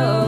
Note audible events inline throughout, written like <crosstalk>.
Oh.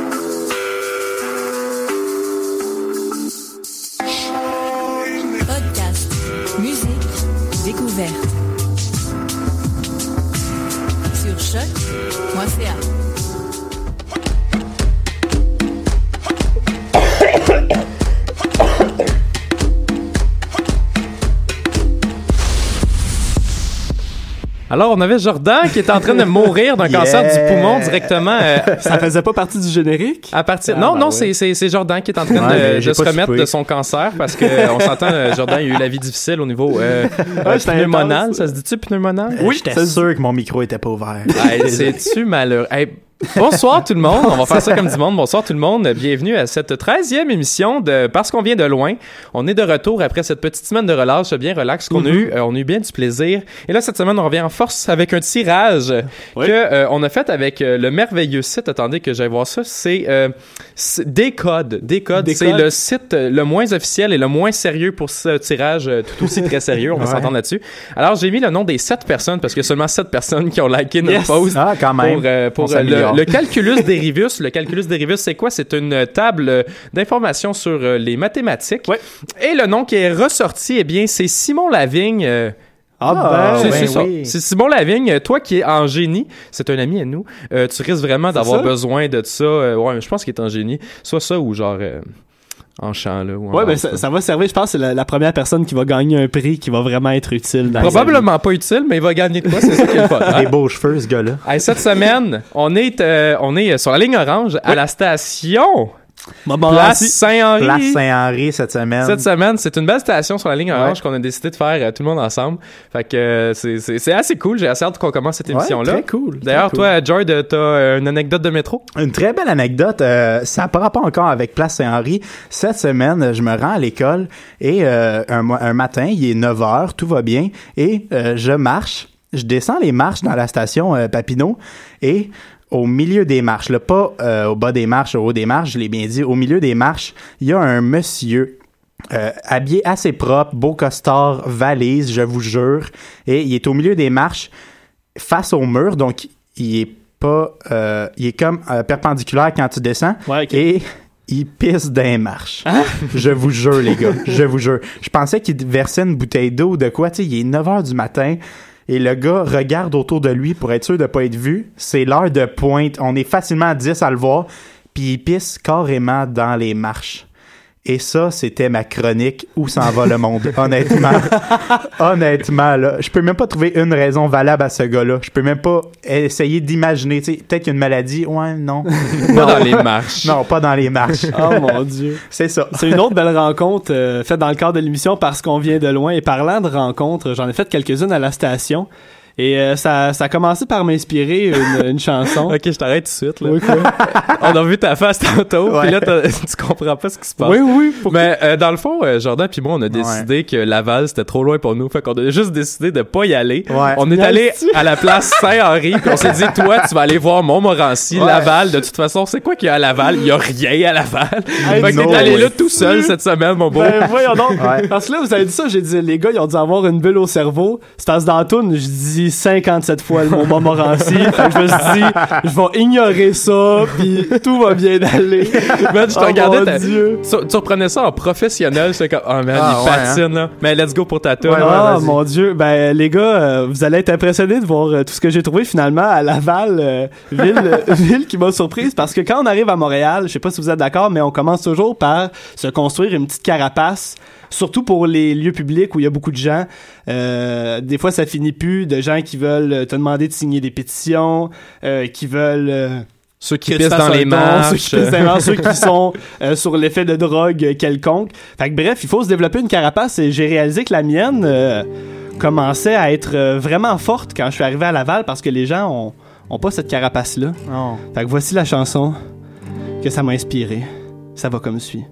Alors, on avait Jordan qui était en train de mourir d'un <laughs> cancer du poumon directement. euh, Ça faisait pas partie du générique? à partir. Ah, non, ben non, ouais. c'est c'est c'est Jordan qui est en train Ouais, de, de se remettre de son cancer parce que euh, on s'entend, euh, Jordan a eu la vie difficile au niveau euh, euh, pneumonal. intense. Ça se dit-tu pneumonal? Oui, j'étais sûr que mon micro était pas ouvert. Hey, C'est-tu malheureux? Hey, bonsoir tout le monde. On va faire ça comme du monde. Bonsoir tout le monde. Bienvenue à cette 13e émission de Parce qu'on vient de loin. On est de retour après cette petite semaine de relâche bien relax qu'on a eu. Euh, on a eu bien du plaisir. Et là, cette semaine, on revient en force avec un tirage Oui. que euh, on a fait avec euh, le merveilleux site. Attendez que j'aille voir ça. C'est Décode. Décode, c'est le site le moins officiel et le moins sérieux pour ce tirage tout aussi très sérieux. On va Ouais. s'entendre là-dessus. Alors, j'ai mis le nom des 7 personnes parce a seulement 7 personnes qui ont liké notre Yes. post Ah, quand même. pour, pour. Le, le calculus <laughs> derivus. Le calculus derivus, c'est quoi? C'est une table euh, d'informations sur euh, les mathématiques. Ouais. Et le nom qui est ressorti, eh bien, c'est Simon Lavigne. euh, Ah, c'est ben, c'est oui. Simon Lavigne, toi qui es en génie, c'est un ami à nous, euh, tu risques vraiment d'avoir besoin de ça. euh, ouais, je pense qu'il est en génie. Soit ça ou genre euh, en chant, là. Ou en- Ouais, ben ça, ça va servir, je pense, c'est la, la première personne qui va gagner un prix qui va vraiment être utile dans Probablement pas utile, mais il va gagner de quoi, c'est ça qui est le fun. hein? Des beaux cheveux, ce gars-là. Hey, cette semaine, on est, euh, on est sur la ligne orange à la station Place. Saint-Henri. Place Saint-Henri cette semaine. Cette semaine, c'est une belle station sur la ligne orange qu'on a décidé de faire euh, tout le monde ensemble. Fait que euh, c'est- assez cool. J'ai assez hâte qu'on commence cette Ouais, émission-là. très cool, D'ailleurs, cool. toi, Joy, de- t'as euh, une anecdote de métro? Une très belle anecdote. euh, ça n'a pas encore avec Place Saint-Henri. Cette semaine, je me rends à l'école et un, matin, il est 9 heures, tout va bien, et je marche. Je descends les marches dans la station euh, Papineau et au milieu des marches, là, pas euh, au bas des marches, au haut des marches, je l'ai bien dit, au milieu des marches, il y a un monsieur euh, habillé assez propre, beau costard, valise, je vous jure, et il est au milieu des marches face au mur, donc il est pas, euh, il est comme perpendiculaire quand tu descends, Ouais, et il pisse d'un marche. Hein? Je vous jure, les gars. Je vous jure. Je pensais qu'il versait une bouteille d'eau de quoi. Tu sais, il est 9 h du matin. Et le gars regarde autour de lui pour être sûr de pas être vu. C'est l'heure de pointe. On est facilement à 10 à le voir. Puis il pisse carrément dans les marches. Et ça, c'était ma chronique Où s'en va le monde? <laughs> Honnêtement. Honnêtement, là. Je peux même pas trouver une raison valable à ce gars-là. Je peux même pas essayer d'imaginer. Tu sais, peut-être qu'il y a une maladie. Ouais, non. Pas dans les marches. Non, pas dans les marches. Oh mon dieu. C'est ça. C'est une autre belle rencontre euh, faite dans le cadre de l'émission parce qu'on vient de loin. Et parlant de rencontres, j'en ai fait quelques-unes à la station. Et euh, ça, ça a commencé par m'inspirer une, une chanson. Ok, je t'arrête tout de suite. Là. Oui, quoi? <laughs> On a vu ta face tantôt, puis là, <laughs> tu comprends pas ce qui se passe. oui, oui. pour- Mais euh, dans le fond, euh, Jordan puis moi, on a décidé que Laval c'était trop loin pour nous, fait qu'on a juste décidé de pas y aller. Ouais. On est allé à la place <laughs> Saint-Henri, puis on s'est dit toi, tu vas aller voir Montmorency, Ouais. Laval. De toute façon, c'est quoi qu'il y a à Laval? Il y a rien à Laval. Hey, fait que no t'es allé way. là tout seul cette semaine, mon beau. Ben voyons donc. Ouais. Parce que là, vous avez dit ça, j'ai dit, les gars, ils ont dû avoir une bulle au cerveau. C'est parce que dans la toune, je dis 57 fois le mot Montmorency. <laughs> fait que je me suis dit, je vais ignorer ça, puis tout va bien aller. <laughs> Man, je te Oh regardais, Dieu. tu, tu reprenais ça en professionnel, c'est comme, oh man, Ah, il ouais, patine, là. Mais let's go pour ta tour. Ouais, Ah mon dieu, ben les gars, euh, vous allez être impressionnés de voir euh, tout ce que j'ai trouvé finalement à Laval, euh, ville, <laughs> ville qui m'a surprise parce que quand on arrive à Montréal, je sais pas si vous êtes d'accord, mais on commence toujours par se construire une petite carapace, surtout pour les lieux publics où il y a beaucoup de gens. Euh, des fois, ça finit plus de gens qui veulent te demander de signer des pétitions, euh, qui veulent euh, Ceux qui pissent dans les marches. Ceux qui, pissent dans ceux qui sont euh, sur l'effet de drogue euh, quelconque. Fait que bref, il faut se développer une carapace et j'ai réalisé que la mienne euh, commençait à être euh, vraiment forte quand je suis arrivé à Laval parce que les gens ont, ont pas cette carapace-là. Oh. Fait que voici la chanson que ça m'a inspiré. Ça va comme suit.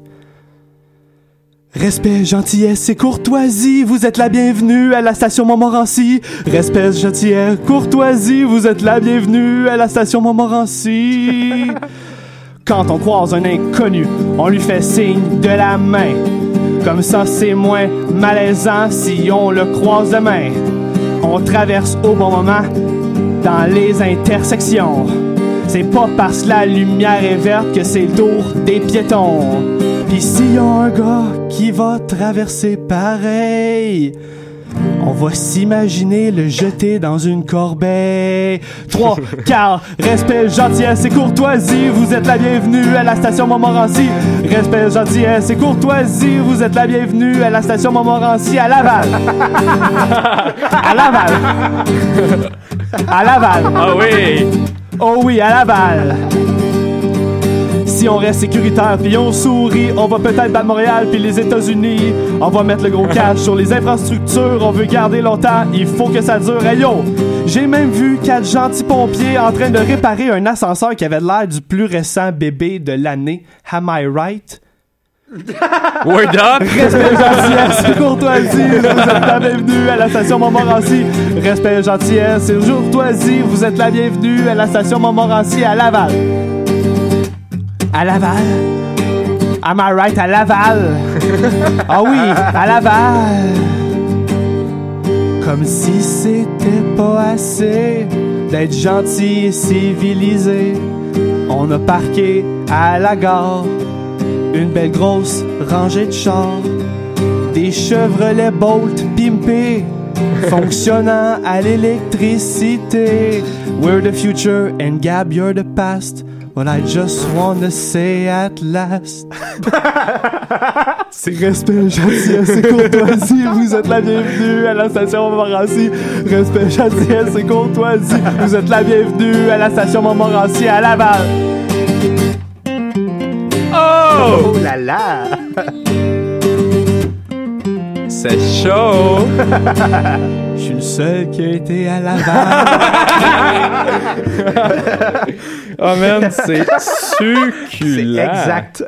Respect, gentillesse et courtoisie, vous êtes la bienvenue à la station Montmorency. Respect, gentillesse, courtoisie, vous êtes la bienvenue à la station Montmorency. <laughs> Quand on croise un inconnu, on lui fait signe de la main. Comme ça, c'est moins malaisant si on le croise de main. On traverse au bon moment dans les intersections. C'est pas parce que la lumière est verte que c'est le tour des piétons. Pis s'il y a un gars qui va traverser pareil, on va s'imaginer le jeter dans une corbeille. 3, car <laughs> respect, gentillesse et courtoisie, vous êtes la bienvenue à la station Montmorency. Respect, gentillesse et courtoisie, vous êtes la bienvenue à la station Montmorency à Laval. <laughs> à Laval. À Laval. Ah oui! Oh oui, à Laval. Si on reste sécuritaire puis on sourit, on va peut-être battre Montréal puis les États-Unis. On va mettre le gros cash sur les infrastructures, on veut garder longtemps, il faut que ça dure. Hey yo, j'ai même vu quatre gentils pompiers en train de réparer un ascenseur qui avait l'air du plus récent bébé de l'année. Am I right? <laughs> Word up! Respect, gentillesse courtoisie, vous êtes la bienvenue à la station Montmorency. Respect, gentillesse et courtoisie, vous êtes la bienvenue à la station Montmorency à Laval. À Laval? Am I right? À Laval? <laughs> Ah oui, à Laval. Comme si c'était pas assez d'être gentil et civilisé. On a parqué à la gare une belle grosse rangée de chars, des Chevrolet Bolt pimpés, fonctionnant à l'électricité. We're the future and Gab, you're the past. But I just wanna say at last. <laughs> C'est respect, gentillesse et courtoisie. Vous êtes la bienvenue à la station Montmorency. Respect, gentillesse et courtoisie. Vous êtes la bienvenue à la station Montmorency à Laval. Oh là là! C'est chaud! <laughs> Je suis le seul qui a été à Laval. <laughs> Oh man, c'est C'est succulent. exact.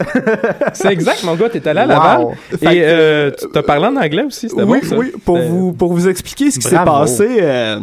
C'est exact, mon gars, t'es allé à Wow. Laval. Que, Et euh, tu t'as parlé en anglais aussi, c'était oui, bon ça? oui, pour Euh, vous, pour vous expliquer ce qui s'est passé, euh,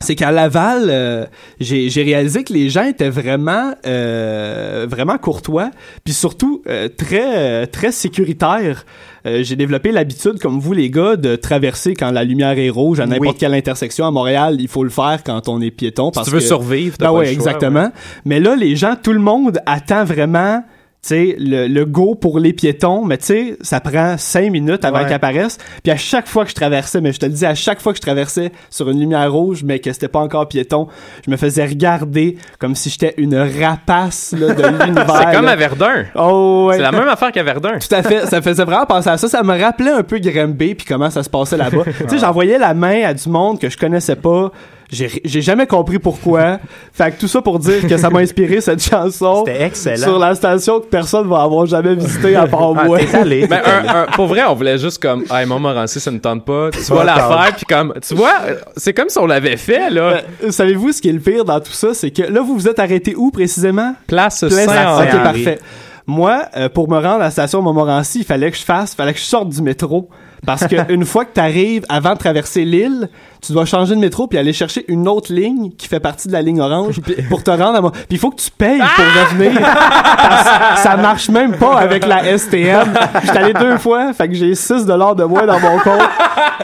c'est qu'à Laval, euh, j'ai réalisé que les gens étaient vraiment, euh, vraiment courtois, puis surtout euh, très, très sécuritaires. Euh, j'ai développé l'habitude, comme vous les gars, de traverser quand la lumière est rouge à n'importe Oui. quelle intersection. À Montréal, il faut le faire quand on est piéton. Si Parce tu veux que- survivre, ben ouais, exactement. Mais là, les gens, tout le monde attend vraiment sais, le, le go pour les piétons, mais tu sais, ça prend cinq minutes avant Ouais. qu'ils apparaissent. Puis à chaque fois que je traversais, mais je te le dis, à chaque fois que je traversais sur une lumière rouge, mais que c'était pas encore piéton, je me faisais regarder comme si j'étais une rapace là, de <laughs> l'univers. C'est comme à Verdun. Oh, ouais. C'est la même affaire qu'à Verdun. Tout à fait. Ça faisait vraiment penser à ça. Ça me rappelait un peu Grimby puis comment ça se passait là-bas. <laughs> tu sais, j'envoyais la main à du monde que je connaissais pas. J'ai j'ai jamais compris pourquoi. <laughs> Fait que tout ça pour dire que ça m'a inspiré <laughs> cette chanson C'était excellent. sur la station que personne va avoir jamais visité à part Ah, moi. t'es allé. Ben, un- un- pour vrai, on voulait juste comme, hey, moi, Montmorency, ça ne tente pas. Tu vois l'affaire, puis comme, tu vois, c'est comme si on l'avait fait, là. Euh, Savez-vous ce qui est le pire dans tout ça? C'est que là, vous vous êtes arrêté où précisément? Place Place- Saint-Henri. Ok, parfait. Moi, euh, pour me rendre à la station Montmorency, il fallait que je fasse, fallait que je sorte du métro. Parce que <laughs> une fois que tu arrives avant de traverser l'île, tu dois changer de métro puis aller chercher une autre ligne qui fait partie de la ligne orange pour te rendre à moi. Puis il faut que tu payes pour revenir. <laughs> Parce que ça marche même pas avec la STM. J'étais allé deux fois, fait que j'ai 6 dollars de moins dans mon compte.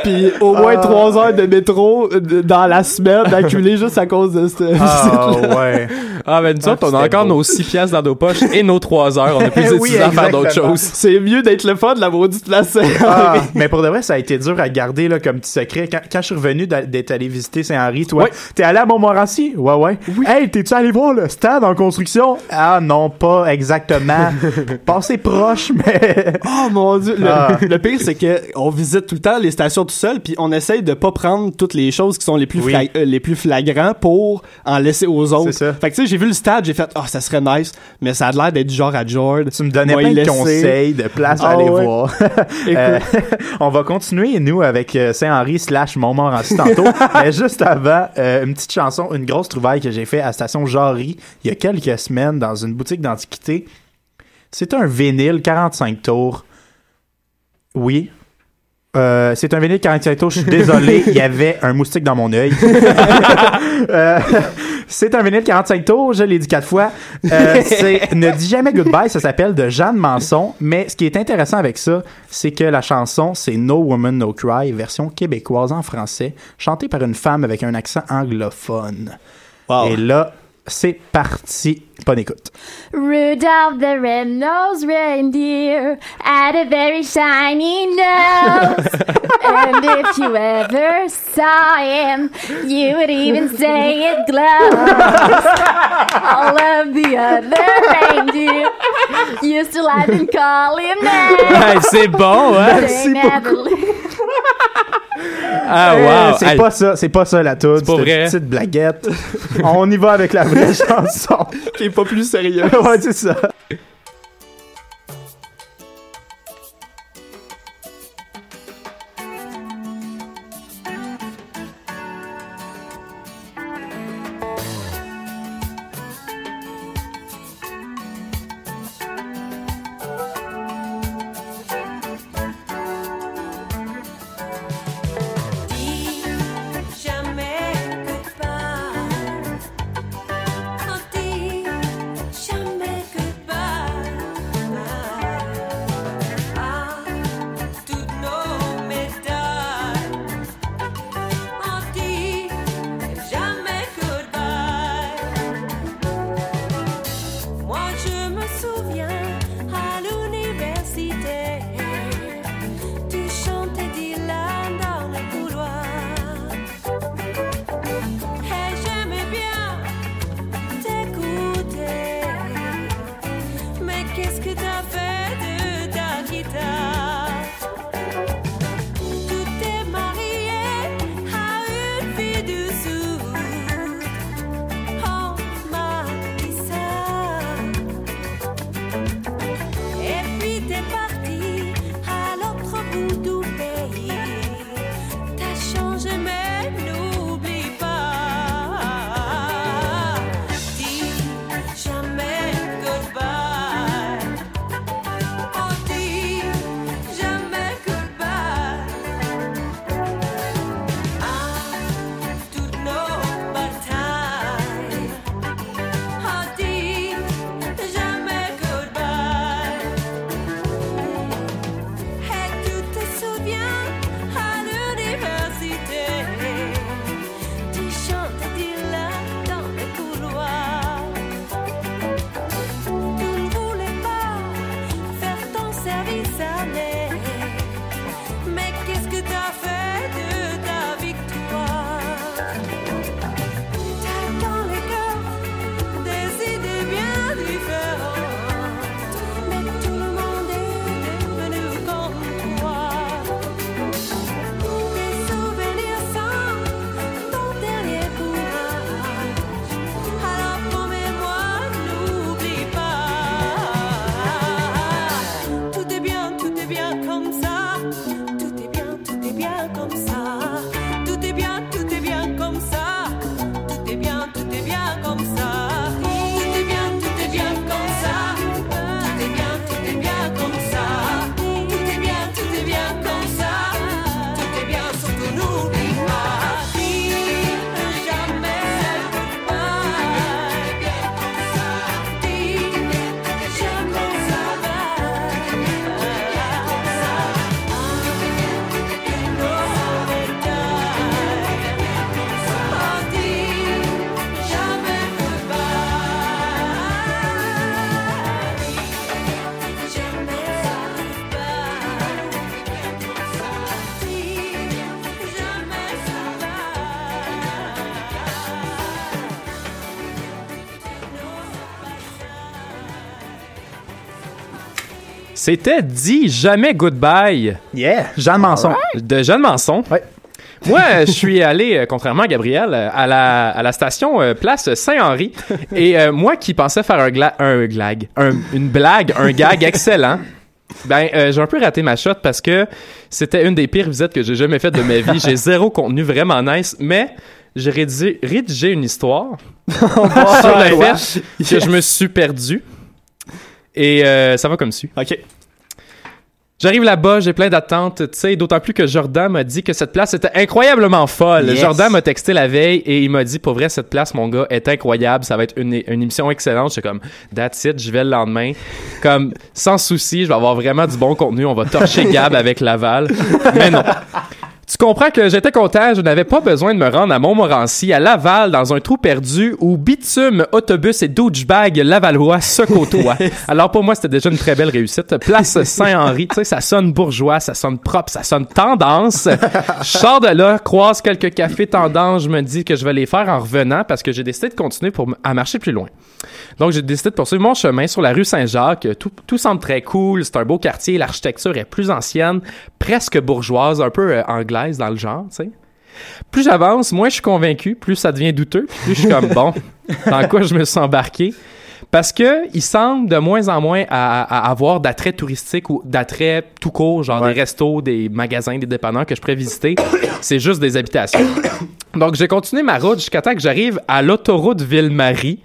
Puis au moins 3 heures de métro euh, dans la semaine accumulé juste à cause de ce Ah, <laughs> ouais. Ah, ben, nous autres, on a encore beau. nos 6 piastres dans nos poches et nos 3 heures. On a plus Oui, d'étudiants à faire d'autres choses. C'est mieux d'être le fun de la maudite place. Mais pour de vrai, ça a été dur à garder là, comme petit secret. Quand, quand je suis revenu d'être allé visiter Saint-Henri, toi, Ouais. t'es allé à Montmorency? Ouais, ouais. Hey, t'es-tu allé voir le stade en construction? Ah non, pas exactement. <laughs> Passé proche, mais... Oh mon dieu, le, Ah. le pire c'est que on visite tout le temps les stations tout seul puis on essaye de pas prendre toutes les choses qui sont les plus Oui. euh, les plus flagrants pour en laisser aux autres. C'est ça. Fait que tu sais, j'ai vu le stade, j'ai fait oh ça serait nice, mais ça a l'air d'être du genre à George. Tu me donnais plein de conseils, de places à aller ouais. voir. <laughs> Écoute. Euh, on va continuer, nous, avec euh, Saint-Henri slash Montmorency tantôt. <laughs> mais juste avant, euh, une petite chanson, une grosse trouvaille que j'ai fait à Station Jarry il y a quelques semaines dans une boutique d'antiquité. C'est un vinyle 45 tours. Oui. Euh, c'est un vinyle 45 tours, je suis désolé, il y avait un moustique dans mon œil. <laughs> Euh, c'est un vinyle 45 tours, je l'ai dit quatre fois. Euh, c'est Ne dis jamais goodbye, ça s'appelle de Jeanne Manson. Mais ce qui est intéressant avec ça, c'est que la chanson, c'est No Woman No Cry, version québécoise en français, chantée par une femme avec un accent anglophone. Wow. Et là, c'est parti. Bonne écoute. Rudolph the red-nosed reindeer had a very shiny nose. <laughs> and if you ever saw him, you would even say it glows. All of the other reindeer used to laugh and call him names. Hey, c'est bon, hein? They never lived. Ah, Eh, wow. c'est pas ça, c'est pas ça la toute. C'est pas vrai. une petite blaguette. <laughs> On y va avec la vraie <laughs> chanson. qui est pas plus sérieux. <laughs> ouais, c'est ça. C'était Dis jamais goodbye Yeah! Jean Manson. de Jeanne Manson. Ouais. <laughs> Moi, je suis allé, euh, contrairement à Gabriel, euh, à la, à la station euh, Place Saint-Henri. <laughs> Et euh, moi qui pensais faire un, gla un glag, un- une blague, un gag <laughs> excellent, ben, euh, j'ai un peu raté ma shot parce que c'était une des pires visites que j'ai jamais faites de ma vie. J'ai zéro contenu vraiment nice, mais j'ai rédigé, rédigé une histoire sur le fait que je me suis perdu. Et ça va comme suit. OK. J'arrive là-bas, j'ai plein d'attentes, tu sais, d'autant plus que Jordan m'a dit que cette place était incroyablement folle. Yes. Jordan m'a texté la veille et il m'a dit, pour vrai, cette place, mon gars, est incroyable, ça va être une, une émission excellente. J'étais comme, that's it, je vais le lendemain. Comme, sans souci, je vais avoir vraiment du bon contenu, on va torcher <laughs> Gab avec Laval. Mais non. Tu comprends que j'étais content, je n'avais pas besoin de me rendre à Montmorency, à Laval, dans un trou perdu où bitume, autobus et douchebag lavallois se côtoient. <laughs> Alors pour moi, c'était déjà une très belle réussite. Place Saint-Henri, tu sais, ça sonne bourgeois, ça sonne propre, ça sonne tendance. Je sors de là, croise quelques cafés tendance, je me dis que je vais les faire en revenant parce que j'ai décidé de continuer pour à marcher plus loin. Donc j'ai décidé de poursuivre mon chemin sur la rue Saint-Jacques. Tout, tout semble très cool, c'est un beau quartier, l'architecture est plus ancienne, presque bourgeoise, un peu euh, anglaise dans le genre, tu sais. Plus j'avance, moins je suis convaincu, plus ça devient douteux, puis plus je suis comme bon, <laughs> dans quoi je me suis embarqué? Parce que il semble de moins en moins à, à avoir d'attrait touristique ou d'attrait tout court, genre Ouais. des restos, des magasins, des dépanneurs que je pourrais visiter. C'est juste des habitations. <coughs> Donc j'ai continué ma route jusqu'à temps que j'arrive à l'autoroute Ville-Marie.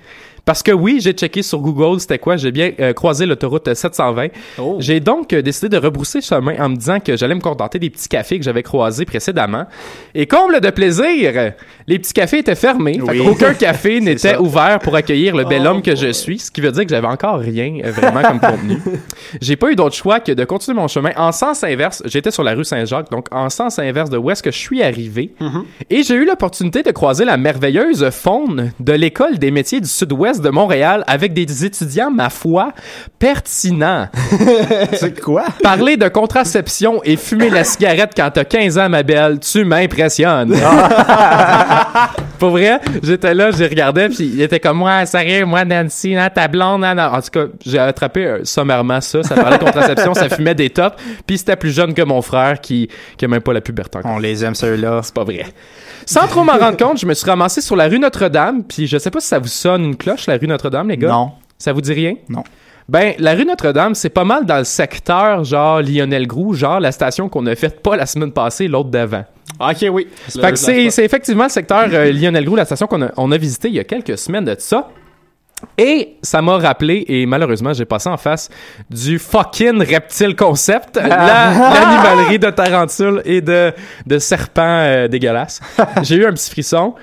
Parce que oui, j'ai checké sur Google c'était quoi, j'ai bien euh, croisé l'autoroute 720. Oh. J'ai donc euh, décidé de rebrousser chemin en me disant que j'allais me contenter des petits cafés que j'avais croisés précédemment. Et comble de plaisir, les petits cafés étaient fermés. Oui. Aucun café <laughs> n'était ouvert pour accueillir le bel Oh, homme que je suis, ce qui veut dire que j'avais encore rien euh, vraiment comme contenu. <laughs> J'ai pas eu d'autre choix que de continuer mon chemin en sens inverse. J'étais sur la rue Saint-Jacques, donc en sens inverse de où est-ce que je suis arrivé. Et j'ai eu l'opportunité de croiser la merveilleuse faune de l'école des métiers du sud-ouest de Montréal avec des étudiants, ma foi, pertinents. <laughs> C'est quoi? Parler de contraception et fumer la cigarette quand t'as 15 ans, ma belle, tu m'impressionnes. <laughs> Pour vrai, j'étais là, j'ai regardé, puis il était comme moi, sérieux, moi, Nancy, hein, ta blonde, hein, non. En tout cas, j'ai attrapé euh, sommairement ça. Ça parlait de contraception, ça fumait des tops, puis c'était plus jeune que mon frère qui, qui a même pas la puberté encore. On les aime, ceux-là. C'est pas vrai. Sans trop m'en rendre compte, je me suis ramassé sur la rue Notre-Dame, puis je sais pas si ça vous sonne une cloche, la rue Notre-Dame, les gars? Non. Ça vous dit rien? Non. Ben, la rue Notre-Dame, c'est pas mal dans le secteur, genre Lionel Groux, genre la station qu'on a faite pas la semaine passée, l'autre d'avant. OK, oui. Fait que c'est effectivement le secteur euh, <laughs> Lionel Groux, la station qu'on a, on a visité il y a quelques semaines de ça. Et ça m'a rappelé, et malheureusement, j'ai passé en face du fucking reptile concept, <laughs> la- l'animalerie de tarentules et de, de serpents euh, dégueulasses. <laughs> J'ai eu un petit frisson.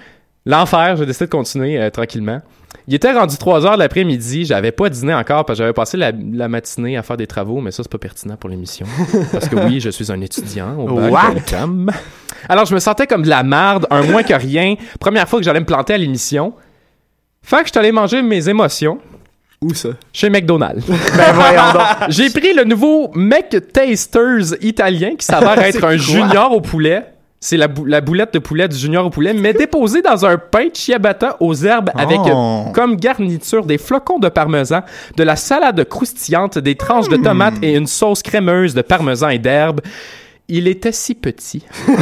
L'enfer, j'ai décidé de continuer euh, tranquillement. Il était rendu 3 heures de l'après-midi, j'avais pas dîné encore parce que j'avais passé la, la matinée à faire des travaux, mais ça c'est pas pertinent pour l'émission. Parce que oui, je suis un étudiant au bac What? Alors je me sentais comme de la merde, un moins que rien. Première fois que j'allais me planter à l'émission. Fait que je suis allé manger mes émotions. Où ça? Chez McDonald's. <laughs> Ben voyons donc. J'ai pris le nouveau McTasters italien qui s'avère <laughs> être un junior au poulet. C'est la, bou- la boulette de poulet du junior au poulet, mais déposée dans un pain ciabatta aux herbes avec Oh. euh, comme garniture des flocons de parmesan, de la salade croustillante, des tranches de tomates et une sauce crémeuse de parmesan et d'herbes. Il était si petit. <laughs> je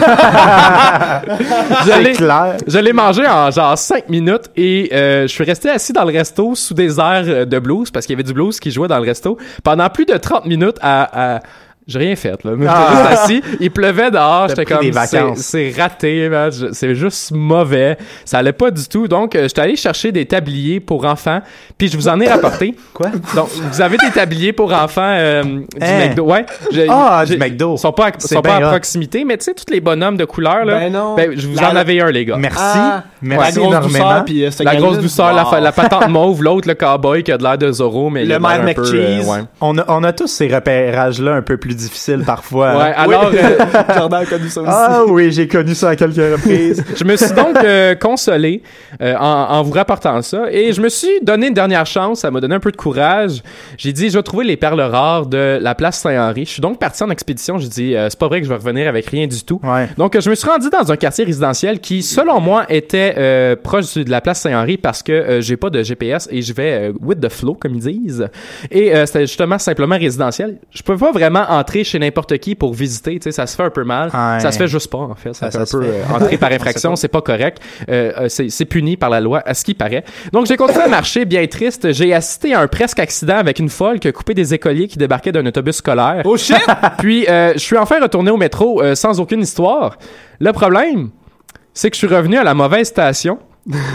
clair. je l'ai mangé en genre 5 minutes et euh, je suis resté assis dans le resto sous des airs euh, de blues parce qu'il y avait du blues qui jouait dans le resto pendant plus de 30 minutes à. à- j'ai rien fait, là. <laughs> Ah. juste assis. Il pleuvait dehors. J'étais comme, des vacances. c'est raté, C'est juste mauvais. Ça allait pas du tout. Donc, euh, j'étais allé chercher des tabliers pour enfants. Puis, je vous en ai rapporté. <laughs> Quoi? Donc, vous avez des tabliers pour enfants euh, du Hein? McDo. Ouais. Ah, du McDo. Ils sont pas, à- sont pas à proximité, mais tu sais, tous les bonhommes de couleur, là. Ben non. Ben, je vous La- en avais un, les gars. Merci. Ah, Merci la grosse énormément. douceur, puis, euh, La grosse douceur, la, Wow. fa- la patente mauve, l'autre, le cowboy qui a de l'air de Zorro, mais il Le Mad un peu, McCheese. euh, ouais. On a, on a tous ces repérages-là un peu plus difficiles parfois. Ouais, alors, euh, <laughs> Jordan a connu ça aussi. Ah oui, j'ai connu ça à quelques reprises. <laughs> je me suis donc euh, consolé euh, en, en vous rapportant ça et je me suis donné une dernière chance. Ça m'a donné un peu de courage. J'ai dit, je vais trouver les perles rares de la place Saint-Henri. Je suis donc parti en expédition. J'ai dit, euh, c'est pas vrai que je vais revenir avec rien du tout. Ouais. Donc, euh, je me suis rendu dans un quartier résidentiel qui, selon moi, était euh, proche de la place Saint-Henri parce que euh, j'ai pas de GPS et je vais euh, with the flow, comme ils disent. Et euh, c'était justement simplement résidentiel. Je peux pas vraiment entrer chez n'importe qui pour visiter. Tu sais, ça se fait un peu mal. Ouais. Ça se fait juste pas, en fait. Ça, Ça- fait un peu euh, entrer par <laughs> infraction. C'est pas correct. Euh, euh, c'est puni par la loi, à ce qui paraît. Donc, j'ai continué à marcher, bien triste. J'ai assisté à un presque accident avec une folle qui a coupé des écoliers qui débarquaient d'un autobus scolaire. Oh shit! <laughs> Puis, euh, je suis enfin retourné au métro sans aucune histoire. Le problème, c'est que je suis revenu à la mauvaise station.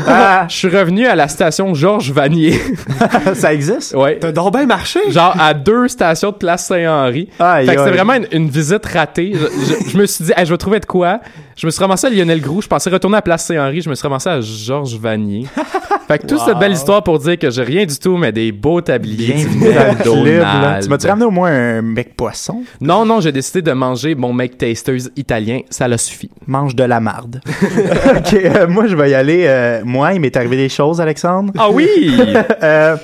Ah, <laughs> Je suis revenu à la station Georges Vanier. <laughs> ça existe? ouais. T'as donc bien marché! Genre à deux stations de place Saint-Henri. Fait que c'était vraiment une, une visite ratée. Je, je- je me suis dit, Hey, je vais trouver de quoi. Je me suis ramassé à Lionel Groux. Je pensais retourner à place Saint-Henri. Je me suis ramassé à Georges Vanier. <laughs> fait que toute cette belle histoire pour dire que j'ai rien du tout, mais des beaux tabliers. Bienvenue du dans le club, là. McDonald's. Tu m'as-tu ramené au moins un mec poisson? Non, non, j'ai décidé de manger mon Make Tasters italien. Ça l'a suffi. Mange de la marde. <laughs> ok, euh, moi je vais y aller. euh, moi, il m'est arrivé des choses, Alexandre. Ah oui! <laughs> Euh,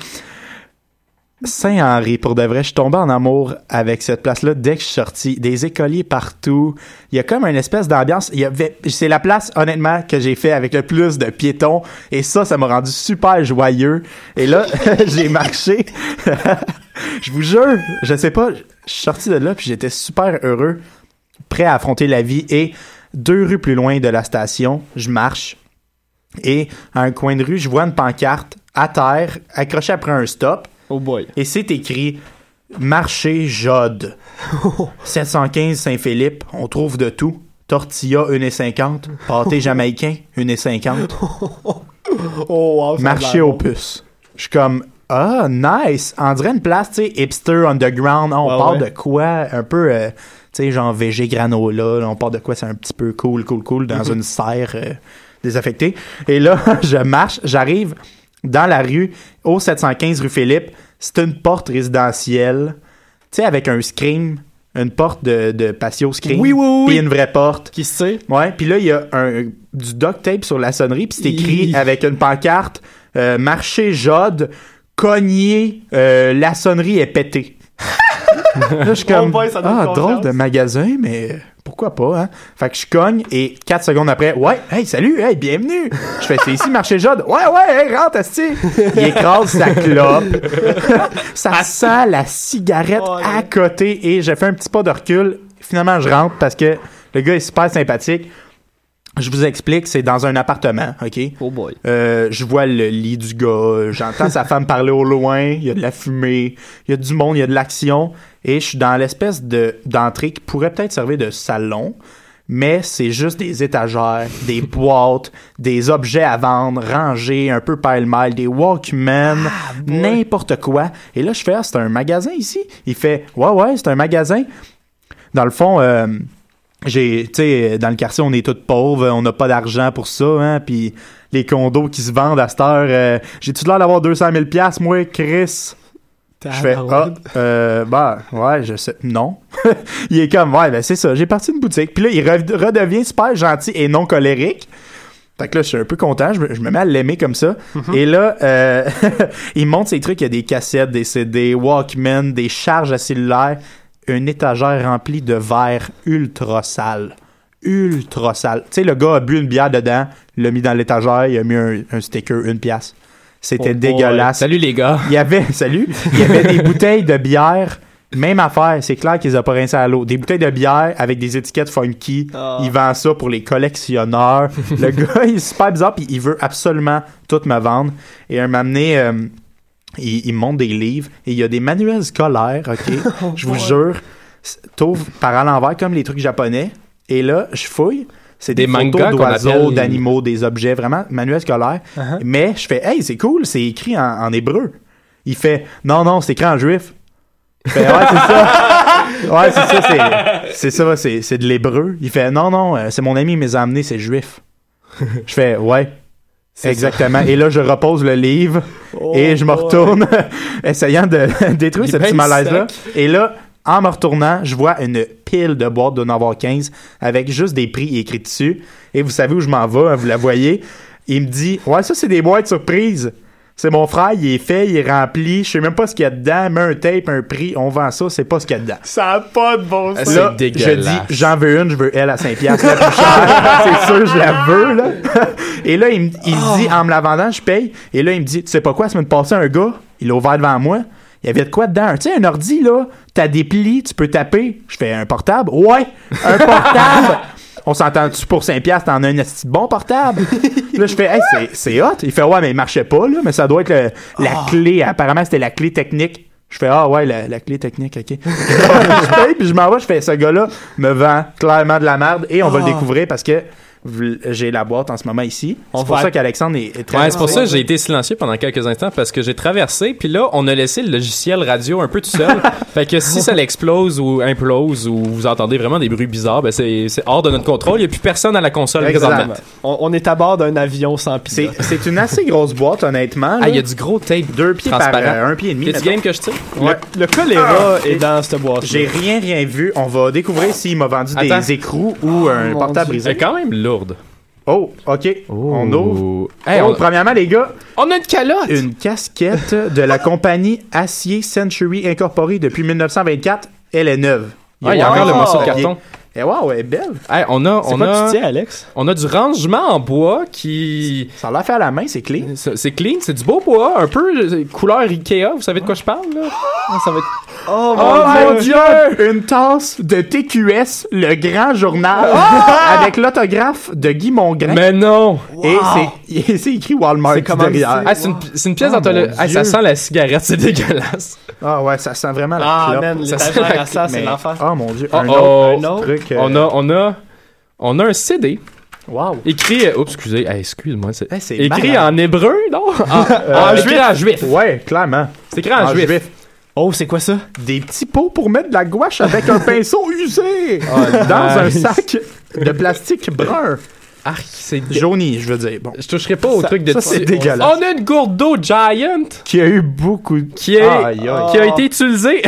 Saint-Henri, pour de vrai, je suis tombé en amour avec cette place-là dès que je suis sorti. Des écoliers partout. Il y a comme une espèce d'ambiance. C'est la place, honnêtement, que j'ai fait avec le plus de piétons. Et ça, ça m'a rendu super joyeux. Et là, <laughs> j'ai marché. <laughs> je vous jure, je sais pas, je suis sorti de là puis j'étais super heureux, prêt à affronter la vie. Et deux rues plus loin de la station, je marche. Et à un coin de rue, je vois une pancarte à terre, accrochée après un stop. Oh boy. Et c'est écrit Marché Jode. <laughs> 715 Saint-Philippe, on trouve de tout. Tortilla 1,50. Pâté jamaïcain 1,50. <laughs> Oh wow, ça a Marché aux puces. Je suis comme Ah, nice! On dirait une place, tu sais, hipster underground. Ah, on Ouais, parle ouais. de quoi? Un peu, euh, tu sais, genre VG granola. là, on parle de quoi? C'est un petit peu cool, cool, cool dans une serre euh, désaffectée. Et là, <laughs> je marche, j'arrive dans la rue, au 715 rue Philippe. C'est une porte résidentielle, tu sais, avec un scream, une porte de, de patio scream. Oui, oui, oui. Puis une vraie porte. Qui sait? Ouais, puis là, il y a un, du duct tape sur la sonnerie, puis c'est écrit avec une pancarte euh, Marché Jode, cogné, euh, la sonnerie est pétée. Là, je suis comme, Oh boy, ça donne ah, drôle de magasin, mais pourquoi pas, hein? Fait que je cogne, et 4 secondes après, ouais, hey, salut, hey, bienvenue! Je fais, c'est ici Marché Jode. Ouais, ouais, hey, rentre, asti! Il écrase sa clope. <laughs> ça sent la cigarette Oh, à côté, et j'ai fait un petit pas de recul. Finalement, je rentre parce que le gars est super sympathique. Je vous explique, c'est dans un appartement, OK? Oh boy. Euh, je vois le lit du gars, j'entends sa femme parler au loin, il y a de la fumée, il y a du monde, il y a de l'action, et je suis dans l'espèce de d'entrée qui pourrait peut-être servir de salon, mais c'est juste des étagères, des <laughs> boîtes, des objets à vendre, rangés, un peu pile-mile, des Walkman, n'importe quoi. Et là, je fais, ah, c'est un magasin ici? Il fait, ouais, ouais, c'est un magasin. Dans le fond, euh, j'ai, tu sais, dans le quartier, on est tous pauvres, on n'a pas d'argent pour ça, hein, puis les condos qui se vendent à cette heure, euh, j'ai-tu l'air d'avoir 200 000 piastres, moi, Chris? Je fais, ah, euh, bah, ouais, je sais, non. <laughs> il est comme, ouais, ben c'est ça, j'ai parti d'une boutique. Puis là, il re- redevient super gentil et non colérique. Fait que là, je suis un peu content, je me, je me mets à l'aimer comme ça. Mhm. Et là, euh, <laughs> il montre ces trucs, il y a des cassettes, des CD, Walkman, des charges à cellulaire, une étagère remplie de verre ultra sale. Ultra sale. Tu sais, le gars a bu une bière dedans, l'a mis dans l'étagère, il a mis un, un sticker, une pièce. C'était Oh dégueulasse. Salut les gars. Il y avait, <laughs> salut, il y avait des bouteilles de bière, même affaire, c'est clair qu'ils ont pas rincé à l'eau. Des bouteilles de bière avec des étiquettes funky, Ah. il vend ça pour les collectionneurs. <laughs> le gars, il est super bizarre, puis il veut absolument tout me vendre. Et un donné, euh, il, il me montre des livres, et il y a des manuels scolaires, ok? <laughs> Je vous jure, t'ouvres par à l'envers comme les trucs japonais, et là, je fouille. C'est des, Des mangas d'oiseaux, appelle- d'animaux, des objets, vraiment, manuel scolaire. Uh-huh. Mais je fais, hey, c'est cool, c'est écrit en, en hébreu. Il fait, non, non, c'est écrit en juif. Je fais, ouais, c'est ça. <laughs> Ouais, c'est ça, c'est, c'est ça, c'est, de l'hébreu. Il fait, non, non, euh, c'est mon ami, il me les a amenés, c'est juif. Je fais, ouais. Exactement. Et là, je repose le livre et je me Oh, retourne, <laughs> essayant de <laughs> détruire ce petit malaise-là. Et là, en me retournant, je vois une pile de boîtes d'en avoir 15 avec juste des prix écrits dessus. Et vous savez où je m'en vais, hein, vous la voyez. Il me dit, ouais, ça, c'est des boîtes surprises. C'est mon frère, il est fait, il est rempli. Je sais même pas ce qu'il y a dedans. Mets un tape, un prix, on vend ça, c'est pas ce qu'il y a dedans. Ça a pas de bon sens. C'est Là, je dis, j'en veux une, je veux elle à 5 piastres, la plus chère. <laughs> c'est sûr, je la veux, là. <laughs> Et là, il, me- il dit, en me la vendant, je paye. Et là, il me dit, tu sais pas quoi, la semaine passée, un gars, il l'a ouvert devant moi. Il y avait de quoi dedans? Tu sais, un ordi, là, t'as des plis, tu peux taper. Je fais un portable? Ouais, un portable! <laughs> On s'entend-tu pour 5 piastres, t'en as un bon portable? <laughs> là, je fais, hey, c'est, c'est hot. Il fait, ouais, mais il marchait pas, là, mais ça doit être le- la clé. Apparemment, c'était la clé technique. Je fais, ah ouais, la, la clé technique, ok. <laughs> je paye, puis je m'en vais, je fais, ce gars-là me vend clairement de la merde et on va le découvrir parce que j'ai la boîte en ce moment ici. On C'est pour va- ça qu'Alexandre est, est très Ouais, c'est pour ça que j'ai été silencieux pendant quelques instants parce que j'ai traversé, puis là, on a laissé le logiciel radio un peu tout seul. <laughs> fait que si ça l'explose ou implose ou vous entendez vraiment des bruits bizarres, ben c'est c'est hors de notre contrôle. Il n'y a plus personne à la console. On, on est à bord d'un avion sans pilote. C'est, c'est une assez grosse boîte, honnêtement. Ah, là. il y a du gros tape. deux pieds par transparent. euh, un pied et demi. Mettons. game que je tire? Ouais. Le choléra Ah, est dans cette boîte. J'ai rien, rien vu. On va découvrir s'il m'a vendu Attends. des écrous ou un mon portable. C'est brisé. quand même lourde. Oh, OK. On ouvre. Hey, Oh, on, Premièrement, les gars, on a une calotte! une casquette de la compagnie Acier Century Incorporée depuis 1924. Elle est neuve. Ah, il y a Wow. encore le morceau de carton. Eh wow, elle est belle. Hey, on a, on quoi a, tu tiens, Alex? on a du rangement en bois qui, Ça a l'air fait à la main, c'est c'est c'est clean, c'est du beau bois, un peu euh, couleur Ikea. Vous savez de quoi je parle là? Ah, ça va être... Oh, Oh mon dieu! Une tasse de TQS, le grand journal, avec l'autographe de Guy Mongrain. Mais non. Et c'est- et c'est écrit Walmart C'est comment derrière. Ah, c'est une, c'est une pièce Oh, d'anthologie. Ah, ça sent la cigarette, c'est dégueulasse. Ah ouais, ça sent vraiment la Ah, clope. man, Ça sent la- à ça, c'est Mais- l'enfer. Oh mon dieu, Oh, un oh. autre, Un autre? truc. euh, On a, on a, on a un CD Wow. écrit. Oups, excusez. Hey, excuse-moi. C'est Hey, c'est écrit en hébreu, non? En, Euh, en juif. En juif. Ouais, clairement. C'est écrit en En juif. juif. Oh, c'est quoi ça? Des petits pots pour mettre de la gouache avec un <laughs> pinceau usé dans un sac de plastique brun. Ah, c'est. dé- Jauni, je veux dire. Bon. Je toucherai pas au Ça- truc de ça, c'est dégueulasse. On a une gourde d'eau Giant Qui a eu beaucoup de... qui, est, a été utilisée.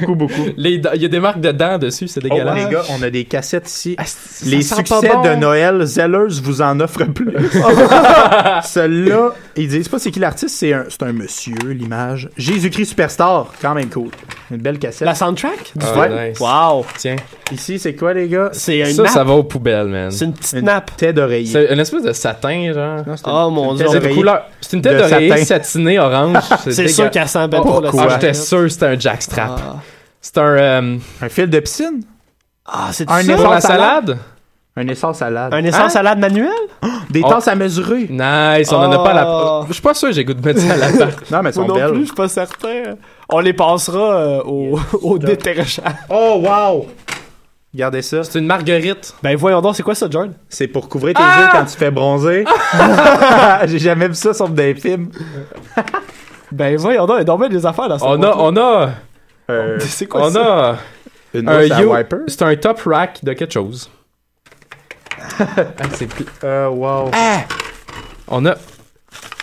Beaucoup, beaucoup. <laughs> Les Il y a des marques de dents dessus, c'est Oh, dégueulasse. les gars, on a des cassettes ici. Ah, c- Les succès bon. de Noël, Zellers vous en offre plus. <laughs> Celui-là, ils disent pas c'est qui l'artiste, c'est un, c'est un monsieur, l'image. Jésus-Christ Superstar, quand même cool. Une belle cassette. La soundtrack? Ah, Ouais. nice. Wow! Tiens. Ici, c'est quoi, les gars? C'est une Ça, nappe. ça va aux poubelles, man. C'est une petite Une nappe. tête d'oreiller. C'est une espèce de satin, genre. Non, Oh une- mon une dieu. tête C'est de d'oreiller. couleur. C'est une tête De d'oreiller satin. satinée orange. <laughs> C'est sûr qu'elle sent belle Pourquoi? pour Ah, le j'étais sûr que c'était un jackstrap. Ah, C'est un. euh, Un fil de piscine? Ah, c'est Un ça? pour la essence salade? salade? Un essence salade. Un essence Hein? salade manuel? <gasps> Des Oh. tasses à mesurer. Nice, on en a Oh. pas à la. Je suis pas sûr que j'ai goût de mettre ça à la. <laughs> Non, mais elles sont non plus, belles. je suis pas certain. On les passera euh, au, au déterrachage. Oh, wow! Regardez ça. C'est une marguerite. Ben voyons donc, c'est quoi ça, Jordan? C'est pour couvrir tes Ah! yeux quand tu fais bronzer. <laughs> J'ai jamais vu ça sauf dans des films. <laughs> Ben voyons donc, il y a donc bien des affaires dans ça. On a, on a, Euh, <laughs> C'est quoi on ça? a une un housse à yo- wiper? C'est un top rack de quelque chose. Ah, c'est pl- Euh, wow. On a.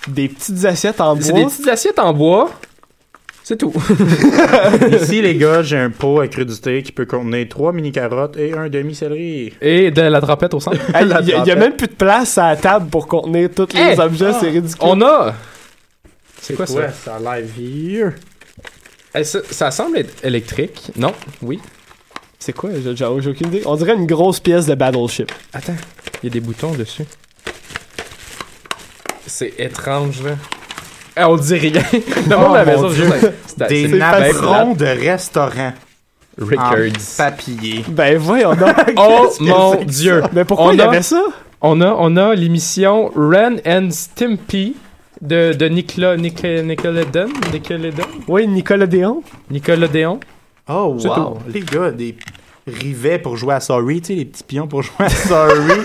Des petites assiettes en bois. C'est des petites assiettes en bois. C'est tout. <laughs> Ici, les gars, j'ai un pot à crudité qui peut contenir trois mini-carottes et un demi-céleri. Et de la trompette au centre. <laughs> Il y, a- même plus de place à la table pour contenir tous les Hey! objets, c'est ridicule. On a. C'est quoi ça? Ouais, ça live here. Ça? Ça semble être électrique. Non? Oui. C'est quoi? J'ai aucune idée. On dirait une grosse pièce de Battleship. Attends. Il y a des boutons dessus. C'est étrange, là. Eh, on dit rien. <laughs> Le monde Oh, mon maison, Dieu. juste- Des navrons de restaurant. en Records. papier. Ben voyons donc. <laughs> Oh mon dieu. Mais pourquoi On il y a- avait ça? On a, on a l'émission Ren and Stimpy de, de Nicolas, Nicolas. Nickelodeon. Oui, Nicolas Déon. Nickelodeon. Oh, C'est wow. Les gars, des rivets pour jouer à Sorry, tu sais, les petits pions pour <laughs> jouer à Sorry.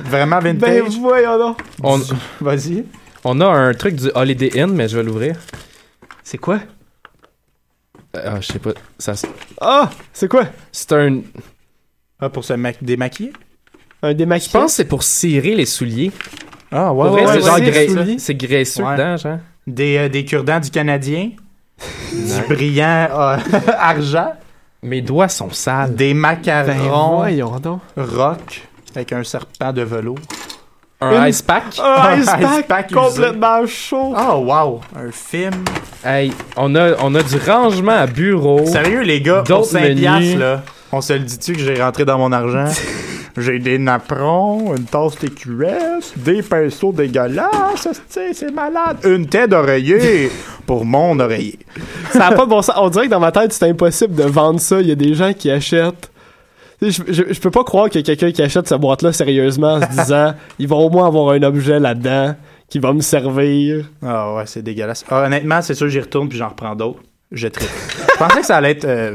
Vraiment Ben vintage. voyons donc. On, Vas-y. On a un truc du Holiday Inn, mais je vais l'ouvrir. C'est quoi? Euh, Ah, je sais pas. Ça, Ah! C'est quoi? c'est un. Ah, pour se ma- démaquiller? Un Je démaquillant? pense que c'est pour cirer les souliers. Ah, Pour vrai, c'est genre ouais, grais- c'est graisseux Ouais. dedans, genre. Des, euh, des cure-dents du Canadien. <laughs> du brillant euh, <laughs> argent. Mes doigts sont sales. Des Ben macarons voyons donc. rock avec un serpent de velours. Un Une- ice pack? Un <laughs> ice Ice pack, pack complètement chaud. Oh, wow. Un film. Hey, on a, on a du rangement à bureau. Sérieux, les gars, pour D'autres 5 menus. piastres, là, on se le dit-tu que j'ai rentré dans mon argent? <laughs> j'ai des napperons, une tasse TQS, des pinceaux dégueulasses, c'est malade. Une tête d'oreiller <laughs> pour mon oreiller. Ça a pas de bon sens. On dirait que dans ma tête, c'est impossible de vendre ça. Il y a des gens qui achètent. Je, je, je peux pas croire qu'il y a quelqu'un qui achète cette boîte-là sérieusement en se disant <laughs> il va au moins avoir un objet là-dedans qui va me servir. Ah ouais, c'est dégueulasse. Ah, honnêtement, c'est sûr, j'y retourne puis j'en reprends d'autres. Je tripe. Je pensais que ça allait être euh,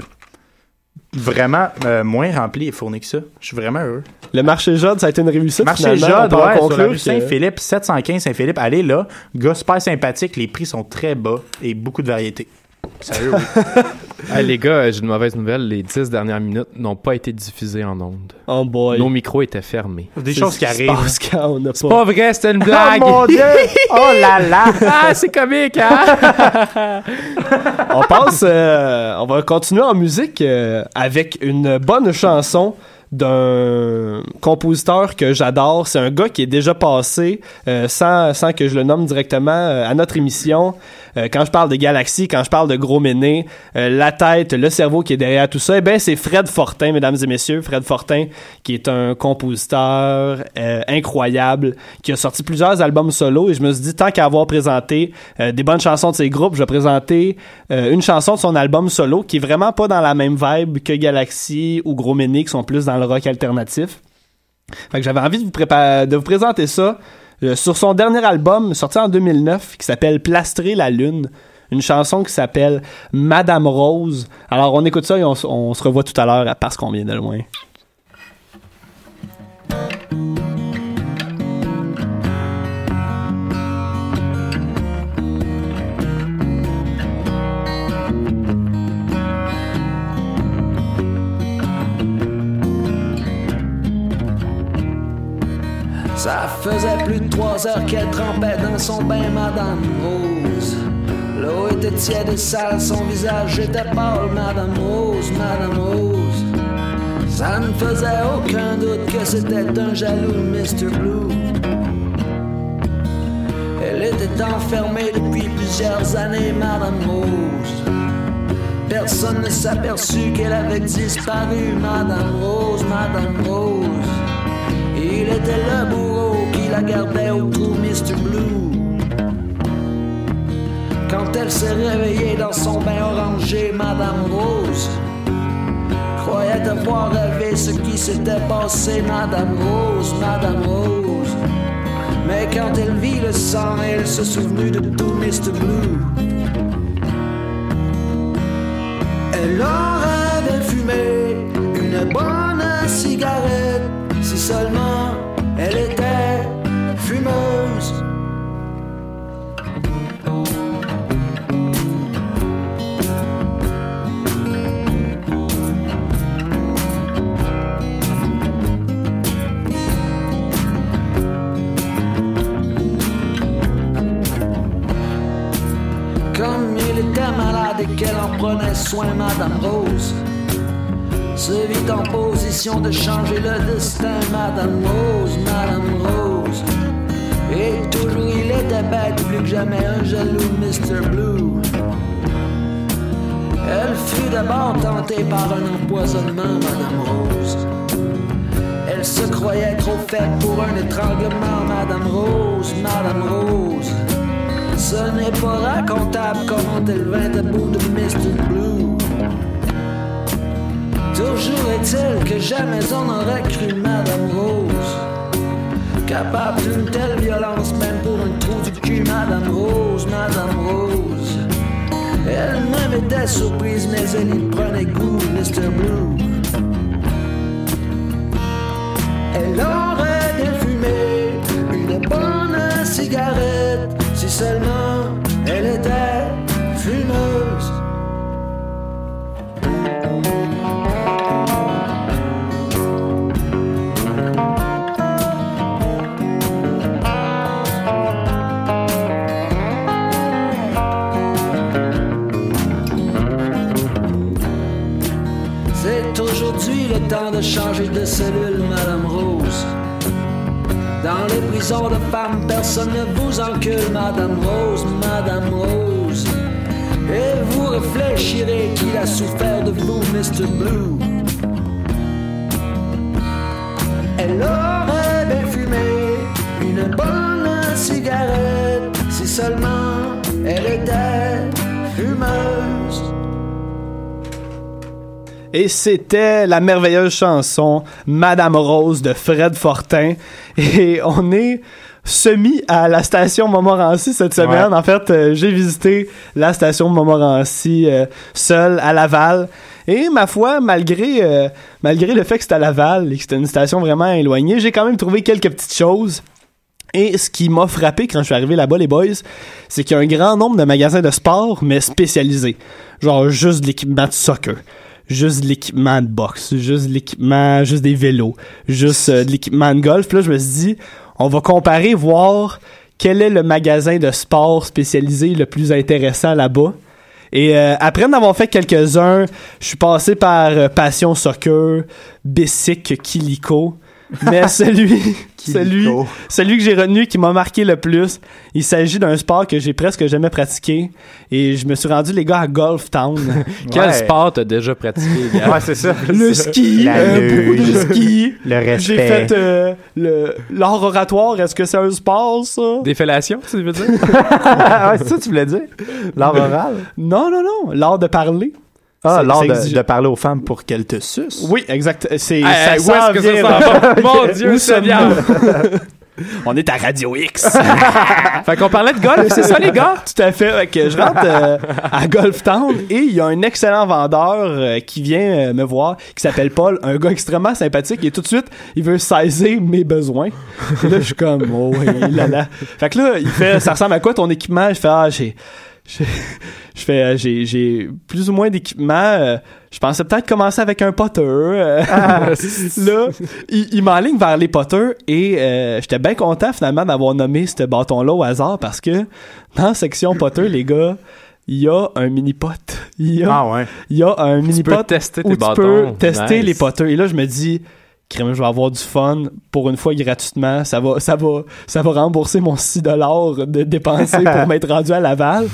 vraiment euh, moins rempli et fourni que ça. Je suis vraiment heureux. Le marché Jode, ça a été une réussite. Marché en ouais, sur la rue Saint-Philippe, 715 Saint-Philippe. Allez là, gars super sympathique, les prix sont très bas et beaucoup de variétés. Sérieux, oui. <laughs> Hey, les gars, euh, j'ai une mauvaise nouvelle. Les 10 dernières minutes n'ont pas été diffusées en ondes. Oh boy. Nos micros étaient fermés. Des C'est choses qui arrivent. on n'a pas. Pas vrai, c'était une <laughs> Oh blague! mon dieu! <laughs> Oh là là! ah, c'est comique, hein? On passe, euh, on va continuer en musique euh, avec une bonne chanson d'un compositeur que j'adore. C'est un gars qui est déjà passé, euh, sans, sans que je le nomme directement, euh, à notre émission. Euh, quand je parle de Galaxy, quand je parle de Gros Méné, euh, la tête, le cerveau qui est derrière tout ça, eh ben c'est Fred Fortin, mesdames et messieurs. Fred Fortin, qui est un compositeur euh, incroyable, qui a sorti plusieurs albums solo. Et je me suis dit, tant qu'à avoir présenté des bonnes chansons de ses groupes, je vais présenter une chanson de son album solo qui est vraiment pas dans la même vibe que Galaxy ou Gros Méné, qui sont plus dans le rock alternatif. Fait que j'avais envie de vous, de vous présenter ça euh, sur son dernier album sorti en 2009 qui s'appelle Plastrer la lune. Une chanson qui s'appelle Madame Rose. Alors on écoute ça et on, on se revoit tout à l'heure parce qu'on vient de loin. Ça faisait plus de trois heures qu'elle trempait dans son bain, Madame Rose. L'eau était tiède et sale, son visage était pâle, Madame Rose, Madame Rose. Ça ne faisait aucun doute que c'était un jaloux Mr. Blue. Elle était enfermée depuis plusieurs années, Madame Rose. Personne ne s'aperçut qu'elle avait disparu, Madame Rose, Madame Rose. Il était le bourreau qui la gardait au trou Mr. Blue. Quand elle s'est réveillée dans son bain orangé, Madame Rose croyait avoir rêvé ce qui s'était passé, Madame Rose, Madame Rose. Mais quand elle vit le sang, elle se souvenut de tout Mr. Blue. Elle aurait fumé une bonne cigarette si seulement Malade et prenait soin, Madame Rose. Se vit en position de changer le destin, Madame Rose, Madame Rose. Et toujours il était bête, plus que jamais un jaloux Mr. Blue. Elle fut d'abord tentée par un empoisonnement, Madame Rose. Elle se croyait trop faite pour un étranglement, Madame Rose, Madame Rose. Ce n'est pas racontable comment elle vint à bout de Mr. Blue. Toujours est-il que jamais on n'aurait cru Madame Rose. Capable d'une telle violence, même pour un trou du cul, Madame Rose, Madame Rose. Elle-même était surprise, mais elle y prenait goût, Mr. Blue. Elle aurait bien fumé une bonne cigarette seulement elle était fumeuse. C'est aujourd'hui le temps de changer de cellule, Madame Rose. Dans les prisons de femmes, personne ne vous encule, Madame Rose, Madame Rose. Et vous réfléchirez qu'il a souffert de vous, Mr. Blue. Elle aurait bien fumé une bonne cigarette si seulement elle était fumeuse. Et c'était la merveilleuse chanson Madame Rose de Fred Fortin. <laughs> Et on est semi à la station Montmorency cette semaine. En fait, euh, j'ai visité la station Montmorency euh, seul à Laval. Et ma foi, malgré, euh, malgré le fait que c'était à Laval et que c'était une station vraiment éloignée, j'ai quand même trouvé quelques petites choses. Et ce qui m'a frappé quand je suis arrivé là-bas, les boys, c'est qu'il y a un grand nombre de magasins de sport, mais spécialisés. Genre juste de l'équipement de soccer juste de l'équipement de boxe, juste de l'équipement, juste des vélos, juste euh, de l'équipement de golf. Là, je me suis dit, on va comparer, voir quel est le magasin de sport spécialisé le plus intéressant là-bas. Et euh, après en avoir fait quelques-uns, je suis passé par euh, Passion Soccer, Bessic, Kilico. Mais celui, <laughs> celui, celui que j'ai retenu qui m'a marqué le plus, il s'agit d'un sport que j'ai presque jamais pratiqué. Et je me suis rendu, les gars, à Golf Town. <laughs> Quel Ouais. sport t'as déjà pratiqué, <laughs> gars? Ouais, c'est ça. Le ski, La euh, beaucoup de luge, ski. le respect. J'ai fait euh, le l'art oratoire. Est-ce que c'est un sport, ça? Des fellations, tu veux dire? ouais, c'est ça que tu voulais dire? L'art oral? Non, non, non. L'art de parler. Ah, l'art de, de parler aux femmes pour qu'elles te sucent. Oui, exact. C'est Hey, ça hey, où est-ce que ça vient, va? <laughs> Mon Dieu, Où Seigneur! sommes-nous? <laughs> On est à Radio X. <laughs> fait qu'on parlait de golf, c'est ça, les gars? Tout à fait. Fait que je rentre euh, à Golf Town et il y a un excellent vendeur euh, qui vient euh, me voir, qui s'appelle Paul, un gars extrêmement sympathique et tout de suite, il veut saisir mes besoins. Et là, je suis comme, oh oui, là là. Fait que là, il fait, ça ressemble à quoi ton équipement? Je fais, ah, j'ai, j'ai- <laughs> je fais, euh, j'ai, j'ai plus ou moins d'équipement. euh, je pensais peut-être commencer avec un potter. euh. <laughs> là, il, il m'enligne vers les potters et euh, j'étais bien content finalement d'avoir nommé ce bâton-là au hasard parce que dans la section potter, les gars, il y a un mini-pot. Il y a, Ah ouais. il y a un Tu mini-pot peux tester où tes tu peux tester Nice. les potters. Et là, je me dis, crème, je vais avoir du fun pour une fois gratuitement. Ça va, ça va, ça va rembourser mon 6 dollars de dépenser pour <laughs> m'être rendu à Laval.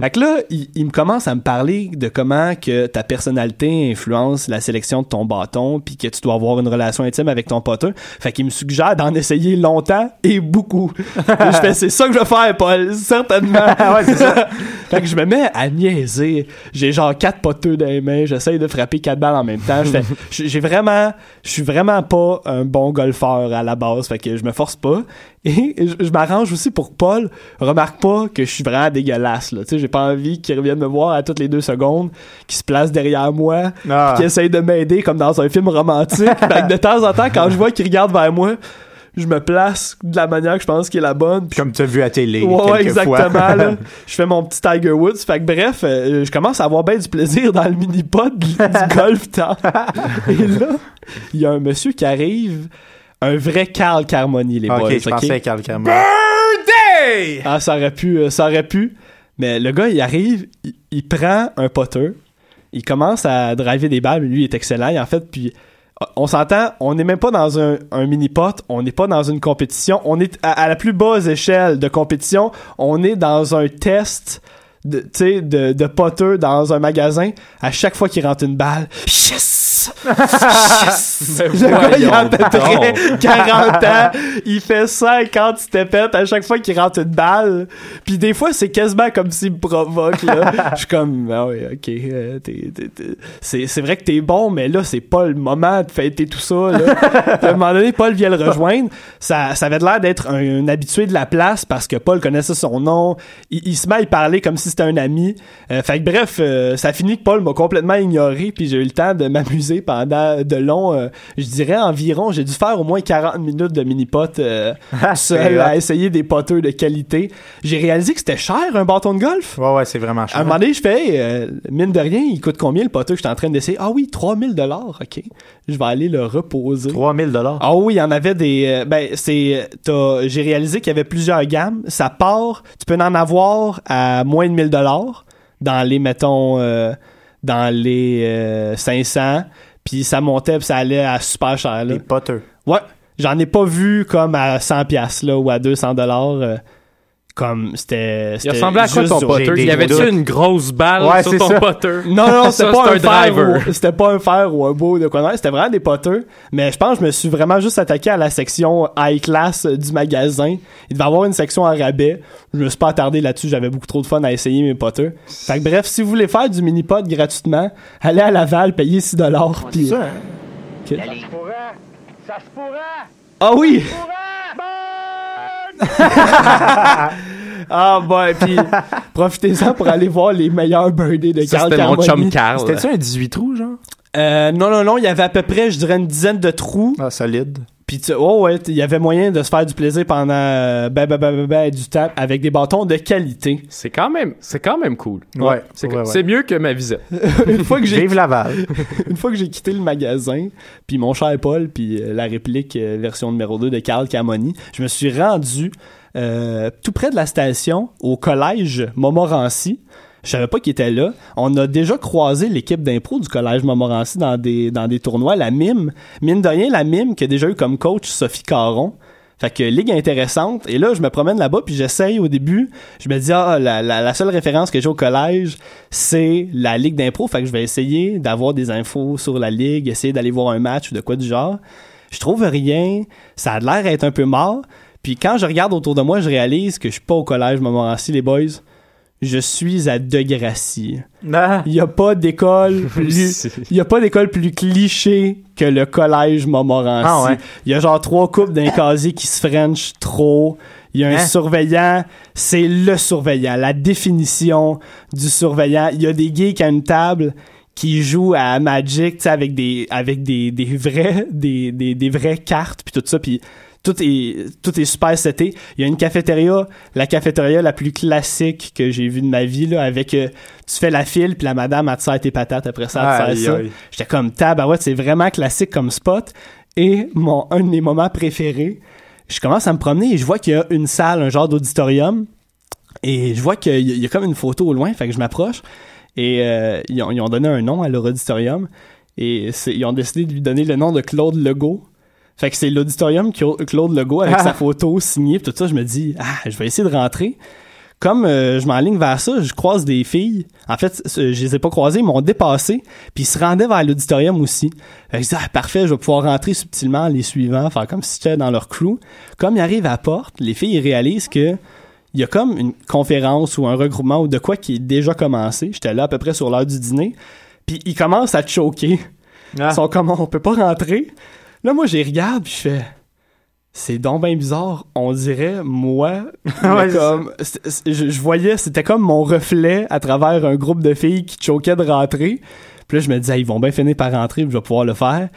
fait que là, il, il me commence à me parler de comment que ta personnalité influence la sélection de ton bâton puis que tu dois avoir une relation intime avec ton poteur. Fait qu'il me suggère d'en essayer longtemps et beaucoup. Et je fais, c'est ça que je vais faire, Paul, certainement. <laughs> ouais, c'est ça. <laughs> Fait que je me mets à niaiser. J'ai genre quatre poteux dans les mains. J'essaye de frapper quatre balles en même temps. Je fais, j'ai vraiment, je suis vraiment pas un bon golfeur à la base. Fait que je me force pas. <laughs> Et je, je m'arrange aussi pour que Paul remarque pas que je suis vraiment dégueulasse, là. Tu sais, j'ai pas envie qu'il revienne me voir à toutes les deux secondes, qu'il se place derrière moi, Ah. qu'il essaye de m'aider comme dans un film romantique. <laughs> fait que de temps en temps, quand je vois qu'il regarde vers moi, je me place de la manière que je pense qui est la bonne. Puis Comme tu as vu à télé. Ouais, quelques fois. exactement. là. <laughs> Je fais mon petit Tiger Woods. Fait que bref, euh, je commence à avoir bien du plaisir dans le mini-pod du <laughs> golf temps. Et là, il y a un monsieur qui arrive, un vrai Carl Carmoni, les ok, boys. je ok? pensais à Carl Cameron. Birthday! Ah, ça aurait pu, euh, ça aurait pu. Mais le gars, il arrive, il, il prend un potter, il commence à driver des balles, lui il est excellent, et en fait, puis on s'entend, on n'est même pas dans un, mini-pot, on n'est pas dans une compétition, on est à, la plus basse échelle de compétition, on est dans un test de, de, de potteux dans un magasin, à chaque fois qu'il rentre une balle, yes! <laughs> Yes! Le gars, il a à peu près donc. <laughs> 40 ans, il fait 50 stepettes à chaque fois qu'il rentre une balle. Puis des fois, c'est quasiment comme s'il me provoque, là. <laughs> Je suis comme, ah oui, ok, euh, c'est c'est vrai que t'es bon, mais là, c'est pas le moment de fêter tout ça, là. à un moment donné, Paul vient le rejoindre. Ça, ça avait l'air d'être un, un habitué de la place parce que Paul connaissait son nom. Il, il se met à y parler comme si c'était un ami. Euh, fait que bref, euh, ça finit que Paul m'a complètement ignoré puis j'ai eu le temps de m'amuser pendant de longs, euh, je dirais environ, j'ai dû faire au moins 40 minutes de mini-pot euh, <laughs> seul c'est à essayer des poteux de qualité. J'ai réalisé que c'était cher un bâton de golf. Ouais, ouais, c'est vraiment À un cher. moment donné, je fais, euh, mine de rien, il coûte combien le poteux que je suis en train d'essayer? Ah oui, 3000 dollars, ok. Je vais aller le reposer. 3000 dollars? Ah oui, il y en avait des. euh, ben, c'est. J'ai réalisé qu'il y avait plusieurs gammes. Ça part. Tu peux en avoir à moins de 1000 dollars dans les, mettons, dans les euh, 500. Puis ça montait, puis ça allait à super cher. Là. Les potters. Ouais. J'en ai pas vu comme à 100 pièces là ou à 200 dollars. euh, comme c'était. Il c'était ressemblait à quoi ton des Il y avait-tu une grosse balle Ouais, sur c'est ton ça. potter? non, non, <laughs> Ça, c'était pas un, driver. ou, c'était pas un fer ou un beau de quoi non, c'était vraiment des poteux. Mais je pense que je me suis vraiment juste attaqué à la section high class du magasin. Il devait avoir une section à rabais. Je me suis pas attardé là-dessus, j'avais beaucoup trop de fun à essayer mes poteux. Fait que bref, si vous voulez faire du mini pot gratuitement, allez à Laval, payez 6 dollars puis Ça, hein? Ok. Ah oui! <laughs> ah ouais, puis profitez-en pour aller voir les meilleurs birthdays de Ça, Carl c'était mon chum. Carl. C'était-tu un 18 trous, genre? Euh, non, non, non, il y avait à peu près, je dirais, une dizaine de trous. Ah, solide. Puis, tu- oh ouais, il y avait moyen de se faire du plaisir pendant euh, ben, ben, ben, ben, ben, du tap avec des bâtons de qualité. C'est quand même, c'est quand même cool. Ouais. C'est ouais, ouais. c'est mieux que ma visite. <laughs> une fois que j'ai Vive Laval. <laughs> une fois que j'ai quitté le magasin, puis mon cher Paul, puis euh, la réplique euh, version numéro 2 de Carl Camoni, je me suis rendu euh, tout près de la station au collège Montmorency. Je savais pas qu'il était là. On a déjà croisé l'équipe d'impro du collège Montmorency dans des, tournois. La MIM, mine de rien, la MIM qui a déjà eu comme coach Sophie Caron. Fait que ligue intéressante. Et là, je me promène là-bas, puis j'essaye au début. Je me dis, ah, la seule référence que j'ai au collège, c'est la ligue d'impro. Fait que je vais essayer d'avoir des infos sur la ligue, essayer d'aller voir un match ou de quoi du genre. Je trouve rien. Ça a l'air d'être un peu mort. Puis quand je regarde autour de moi, je réalise que je suis pas au collège Montmorency, les boys. Je suis à Degracie. Ah. Il y a pas d'école <laughs> plus il y a pas d'école plus cliché que le collège Montmorency. Ah ouais. Il y a genre trois couples d'un casier qui se french trop. Il y a un Hein? surveillant, c'est le surveillant, la définition du surveillant. Il y a des geeks à une table qui jouent à Magic, avec des avec des, des vrais des, des, des vraies cartes puis tout ça puis tout est tout est super seté. Il y a une cafétéria, la cafétéria la plus classique que j'ai vue de ma vie là avec euh, tu fais la file puis la madame elle te sert tes patates après ça elle te sert ça. J'étais comme tabarouette, c'est vraiment classique comme spot et mon un de mes moments préférés, je commence à me promener et je vois qu'il y a une salle, un genre d'auditorium et je vois qu'il y, y a comme une photo au loin, fait que je m'approche et euh, ils, ont, ils ont donné un nom à leur auditorium et ils ont décidé de lui donner le nom de Claude Legault. Fait que c'est l'auditorium Claude Legault avec Ah. sa photo signée pis tout ça. Je me dis, ah, je vais essayer de rentrer. Comme euh, je m'enligne vers ça, je croise des filles. En fait, c- je les ai pas croisées, ils m'ont dépassé. Puis ils se rendaient vers l'auditorium aussi. Fait que je dis, ah, parfait, je vais pouvoir rentrer subtilement en les suivant, faire comme si j'étais dans leur crew. Comme ils arrivent à la porte, les filles réalisent que il y a comme une conférence ou un regroupement ou de quoi qui est déjà commencé. J'étais là à peu près sur l'heure du dîner. Puis ils commencent à te choquer. Ah. Ils sont comme, on peut pas rentrer. Là, moi, les regarde, puis je fais, c'est donc bien bizarre. On dirait, moi, <laughs> Ouais, comme, je, je voyais, c'était comme mon reflet à travers un groupe de filles qui choquaient de rentrer. Puis là, je me disais, ils vont bien finir par rentrer, puis je vais pouvoir le faire.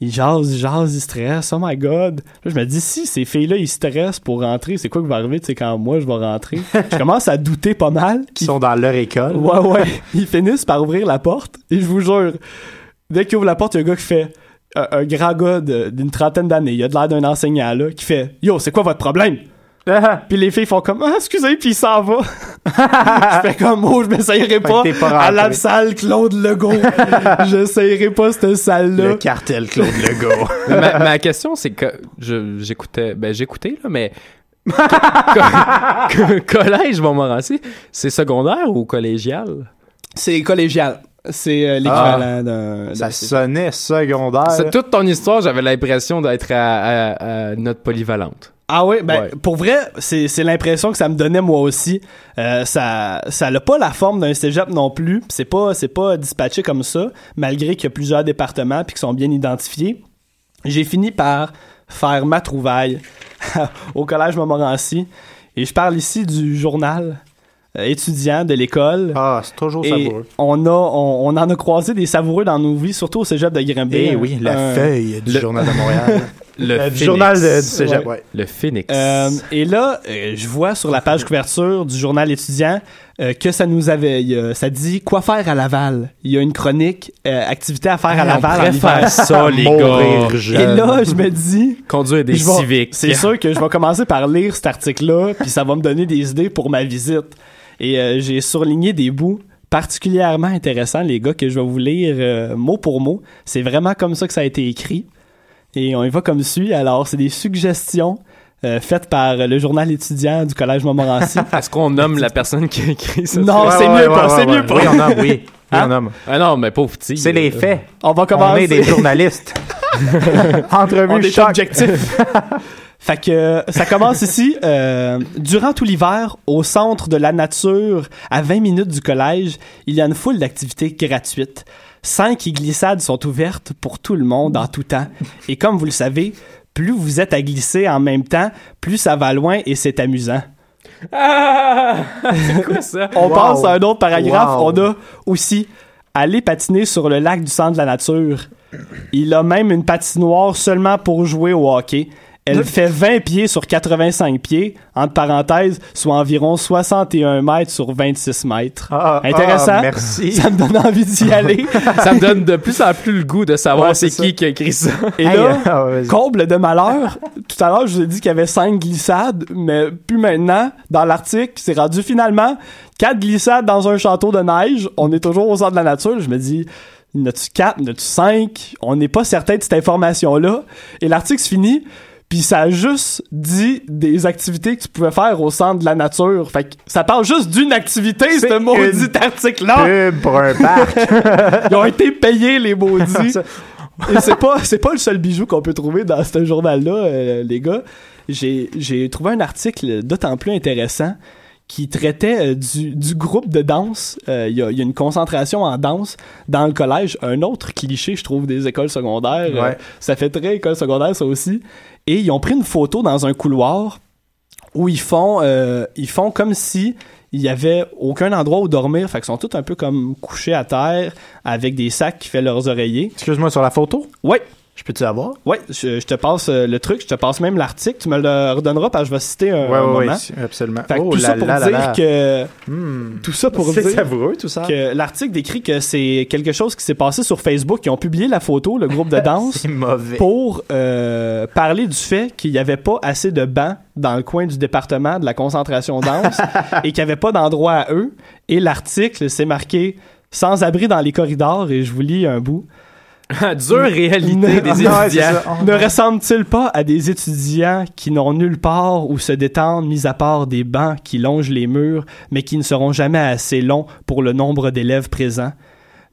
Ils jasent, ils jasent, ils stressent, oh my god. Là, je me dis, si ces filles-là, ils stressent pour rentrer, c'est quoi qui va arriver, tu sais, quand moi, je vais rentrer? <laughs> je commence à douter pas mal. Qui sont dans leur école. Ouais, ouais. Ils finissent par ouvrir la porte. Et je vous jure, dès qu'ils ouvrent la porte, il y a un gars qui fait. Un, un grand gars d'une trentaine d'années, il a de l'air d'un enseignant, là, qui fait Yo, c'est quoi votre problème? Puis les filles font comme ah, excusez, puis il s'en va. <laughs> je fais comme oh, je m'essayerai pas, pas à la salle Claude Legault. <laughs> J'essayerai pas cette salle-là. Le cartel Claude Legault. <laughs> Ma, ma question, c'est que je- j'écoutais, ben j'écoutais, là, mais co- co- collège Montmorency, c'est secondaire ou collégial? C'est collégial. C'est euh, l'équivalent d'un. Ça sonnait secondaire. C'est toute ton histoire, j'avais l'impression d'être à, à- à notre polyvalente. Ah oui, ben Ouais. pour vrai, c'est l'impression que ça me donnait moi aussi. Euh, ça ça n'a pas la forme d'un cégep non plus. C'est pas c'est pas dispatché comme ça, malgré qu'il y a plusieurs départements puis qui sont bien identifiés. J'ai fini par faire ma trouvaille <laughs> au collège Montmorency et je parle ici du journal euh, étudiant de l'école. Ah, c'est toujours Et savoureux. on a on, on en a croisé des savoureux dans nos vies, surtout au cégep de Grimby. Eh oui, la feuille du le- Journal de Montréal. <laughs> Le Euh, journal de- du cégep, Ouais. ouais. Le Phoenix. Euh, et là, euh, je vois sur la page couverture du journal étudiant euh, que ça nous avait, ça dit quoi faire à Laval. Il y a une chronique euh, activité à faire à Hey, on Laval. hiver. faire ça, les gars. Et là, je me dis, Conduire des civiques. c'est sûr que je vais commencer par lire cet article-là, puis ça va me donner des idées pour ma visite. Et euh, j'ai surligné des bouts particulièrement intéressants, les gars, que je vais vous lire euh, mot pour mot. C'est vraiment comme ça que ça a été écrit. Et on y va comme suit. Alors, c'est des suggestions euh, faites par le journal étudiant du Collège Montmorency. <laughs> Est-ce qu'on nomme la personne qui a écrit ça? Non, c'est mieux pas, c'est mieux pas. Oui, on nomme, oui. <laughs> Oui, Hein? on nomme. Ah non, mais pauvre petit. C'est les euh, faits. On va On commencer. est des journalistes. <laughs> On Entrevue est choc. objectif. Fait que ça commence ici. euh, durant tout l'hiver, au centre de la nature, à 20 minutes du collège, il y a une foule d'activités gratuites. Cinq glissades sont ouvertes pour tout le monde en tout temps. Et comme vous le savez, plus vous êtes à glisser en même temps, plus ça va loin et c'est amusant. Ah! <laughs> C'est quoi ça? <laughs> On Wow. passe à un autre paragraphe. Wow. On a aussi aller patiner sur le lac du centre de la nature. Il a même une patinoire seulement pour jouer au hockey. Elle fait 20 pieds sur 85 pieds, entre parenthèses, soit environ 61 mètres sur 26 mètres. Ah, Intéressant. ah, merci. <laughs> Ça me donne envie d'y aller. <laughs> Ça me donne de plus en plus le goût de savoir Ouais, c'est qui qui a écrit ça. Et Hey, là, ah, vas-y. comble de malheur, tout à l'heure, je vous ai dit qu'il y avait 5 glissades, mais plus maintenant, dans l'article, c'est rendu finalement 4 glissades dans un château de neige. On est toujours au centre de la nature. Je me dis, n'as-tu 4, n'as-tu 5? On n'est pas certain de cette information-là. Et l'article se finit, puis ça a juste dit des activités que tu pouvais faire au centre de la nature. Fait que ça parle juste d'une activité, C'est ce maudit article-là. Pour un parc. <laughs> Ils ont été payés, les maudits. Et c'est pas, c'est pas le seul bijou qu'on peut trouver dans ce journal-là, euh, les gars. J'ai, j'ai trouvé un article d'autant plus intéressant qui traitait euh, du, du groupe de danse. Euh, Il y, a, il y a une concentration en danse dans le collège. Un autre cliché, je trouve, des écoles secondaires. Euh, ça fait très école secondaire, ça aussi. Et ils ont pris une photo dans un couloir où ils font, euh, ils font comme si il y avait aucun endroit où dormir. Fait qu'ils sont tous un peu comme couchés à terre avec des sacs qui fait leurs oreillers. Excuse-moi, sur la photo, Ouais, je peux-tu avoir? ouais, je, je te passe euh, le truc, je te passe même l'article. Tu me le redonneras parce que je vais citer un, un moment. absolument. Fait que oh tout ça pour dire que Hmm. tout ça pour C'est dire savoureux, tout ça. que l'article décrit que c'est quelque chose qui s'est passé sur Facebook. Ils ont publié la photo, le groupe de <laughs> danse, C'est mauvais. pour euh, parler du fait qu'il n'y avait pas assez de bancs dans le coin du département de la concentration danse <laughs> et qu'il n'y avait pas d'endroit à eux. Et l'article, c'est marqué sans abri dans les corridors et je vous lis un bout. <laughs> Dure réalité Ne- des ouais, étudiants. Ne ressemble-t-il pas à des étudiants qui n'ont nulle part où se détendre, mis à part des bancs qui longent les murs, mais qui ne seront jamais assez longs pour le nombre d'élèves présents?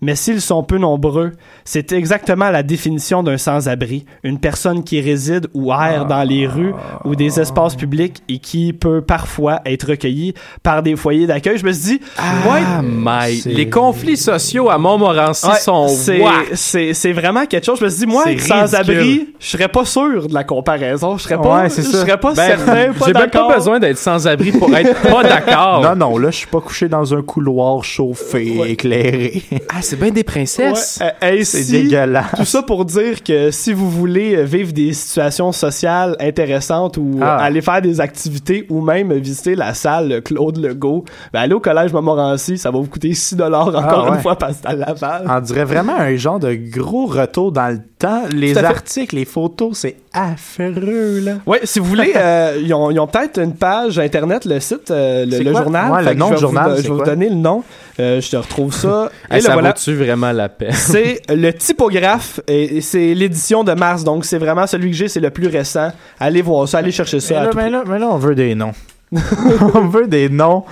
Mais s'ils sont peu nombreux, c'est exactement la définition d'un sans-abri, une personne qui réside ou erre dans les rues ou des espaces publics et qui peut parfois être recueillie par des foyers d'accueil. Je me suis dit, ouais, Ah, my. c'est- Les conflits sociaux à Montmorency Ouais, sont c'est, whack. c'est, c'est vraiment quelque chose. Je me suis dit, moi, C'est sans abri, ridicule. je serais pas sûr de la comparaison. Je serais pas, Ouais, c'est je serais pas Ben, certain, pas J'ai même pas besoin d'être sans abri pour être pas d'accord. Non, non, là, je suis pas couché dans un couloir chauffé, Ouais. éclairé. Ah, c'est bien des princesses. Ouais, euh, C'est dégueulasse. Tout ça pour dire que si vous voulez euh, vivre des situations sociales intéressantes ou Ah. aller faire des activités ou même visiter la salle Claude Legault, ben allez au collège Montmorency, ça va vous coûter 6 dollars encore Ah, ouais. une fois parce que à Laval. On dirait vraiment un genre de gros retour dans le temps. Les articles, les photos, c'est affreux, là. Ouais, si vous voulez, euh, ils ont, peut-être une page internet, le site, euh, le, le journal. Ouais, le nom du journal, vous- Je vais vous donner le nom. Euh, je te retrouve ça. Hey, <laughs> Et ça voilà. vaut-tu vraiment la peine? <laughs> C'est le typographe et, et c'est l'édition de mars, donc c'est vraiment celui que j'ai, c'est le plus récent. Allez voir ça, allez chercher ça. Mais là- mais là, on veut des noms. <laughs> on veut des noms.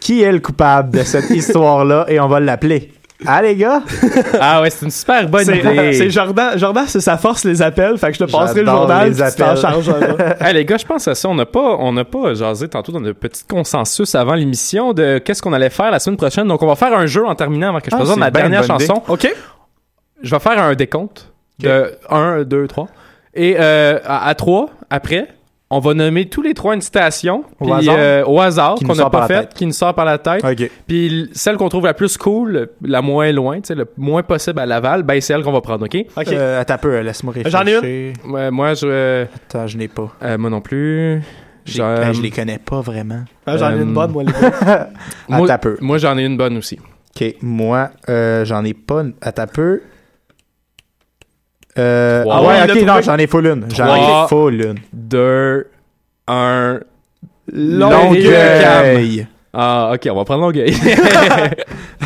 Qui est le coupable de cette histoire-là? Et on va l'appeler. Ah, les gars? <laughs> ah ouais, c'est une super bonne idée. <laughs> c'est Jordan, Jordan c'est sa force les appels, fait que je te passerai le journal, les puis tu t'en appels. chargeras. <laughs> Hey, les gars, je pense à ça. On n'a pas, on n'a pas jasé tantôt dans de petits consensus avant l'émission de qu'est-ce qu'on allait faire la semaine prochaine. Donc, on va faire un jeu en terminant avant que je Ah, présente ma dernière chanson. OK? Je vais faire un décompte de 1, 2, 3. Et euh, à, 3, après, on va nommer tous les trois une citation Au puis, hasard? euh, au hasard qu'on n'a pas faite, qui nous sort par la tête. Puis celle qu'on trouve la plus cool, la moins loin, le moins possible à Laval, ben c'est elle qu'on va prendre, OK? OK. Euh, attends un peu, laisse-moi réfléchir. J'en ai Ouais, moi, je... euh, Attends, je n'ai pas. moi non plus. Je, ben, je les connais pas vraiment. Ah, J'en ai Euh, une bonne, moi, les <laughs> gars. moi, Attends un peu. moi, j'en ai une bonne aussi. OK, moi, euh, j'en ai pas. une- Attends un peu. Euh, ah ouais, ok, non, j'en ai full une. J'en ai full une. 2, 1... Longueuil. Ah, OK, on va prendre Longueuil. <laughs> <laughs>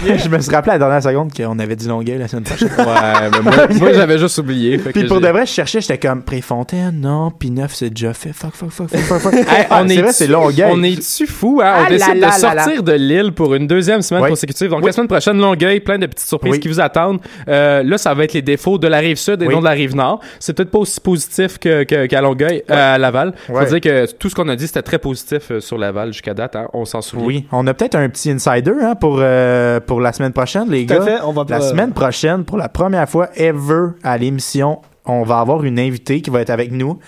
je me suis rappelé à la dernière seconde qu'on avait dit Longueuil la semaine prochaine. ouais, mais moi, <laughs> moi, j'avais juste oublié. fait Puis que pour de vrai, je cherchais, j'étais comme Préfontaine, non, puis neuf, c'est déjà fait. Fuck, fuck, fuck, fuck, fuck, fuck. Hey, Ah, on c'est est vrai, c'est Longueuil. On est-tu fou, hein? On Ah décide là de là là sortir de l'île pour une deuxième semaine Oui. consécutive. Donc, la semaine prochaine, Longueuil, plein de petites surprises Oui. qui vous attendent. Euh, là, ça va être les défauts de la rive sud et Oui. non de la rive nord. C'est peut-être pas aussi positif que, que- qu'à Longueuil, euh, à Laval. Faut Ouais. dire que tout ce qu'on a dit, c'était très positif euh, sur Laval jusqu'à date. hein. On s'en souvient. Oui, on a peut-être un petit insider hein, pour, euh, pour la semaine prochaine, les Tout gars. fait, on va La semaine prochaine, pour la première fois ever à l'émission, on va avoir une invitée qui va être avec nous.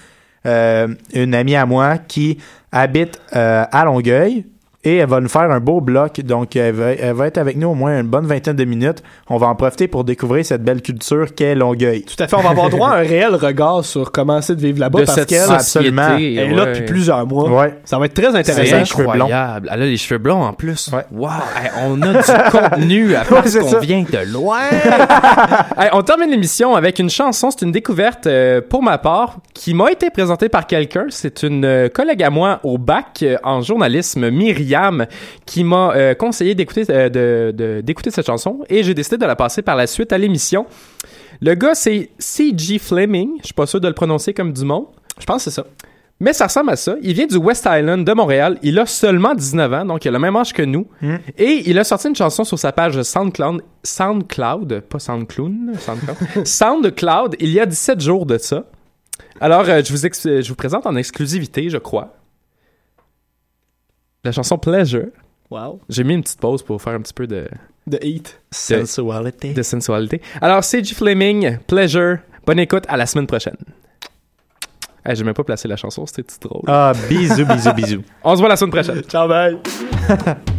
Euh, une amie à moi qui habite euh, à Longueuil et elle va nous faire un beau bloc. Donc, elle va, elle va être avec nous au moins une bonne vingtaine de minutes. On va en profiter pour découvrir cette belle culture qu'est Longueuil. Tout à fait, on va avoir droit à un réel regard sur comment c'est de vivre là-bas De parce qu'elle absolument. elle est là depuis plusieurs mois. Ouais. Ça va être très intéressant. les cheveux blonds. incroyable. Elle a les cheveux blonds en plus. Ouais. Wow. Hey, on a du <laughs> contenu à parce qu'on ça. vient de loin. <laughs> Hey, on termine l'émission avec une chanson. C'est une découverte euh, pour ma part qui m'a été présentée par quelqu'un. C'est une euh, collègue à moi au bac euh, en journalisme, Myriam, qui m'a euh, conseillé d'écouter euh, de, de- d'écouter cette chanson et j'ai décidé de la passer par la suite à l'émission. Le gars, c'est C.G. Fleming. Je suis pas sûr de le prononcer comme du monde. Je pense que c'est ça. Mais ça ressemble à ça. Il vient du West Island de Montréal. Il a seulement 19 ans, donc il a le même âge que nous. Et il a sorti une chanson sur sa page SoundCloud, SoundCloud, pas SoundCloud, SoundCloud, <laughs> SoundCloud, il y a 17 jours de ça. Alors, euh, je, vous ex- je vous présente en exclusivité, je crois, la chanson Pleasure. Wow. J'ai mis une petite pause pour faire un petit peu de, The Heat. Sensuality. de sensualité. Alors, C.G. Fleming, Pleasure. Bonne écoute, à la semaine prochaine. Hey, j'ai même pas placé la chanson, c'était tout drôle? Ah, bisous, bisous, bisous. On se voit la semaine prochaine. Ciao, bye. <laughs>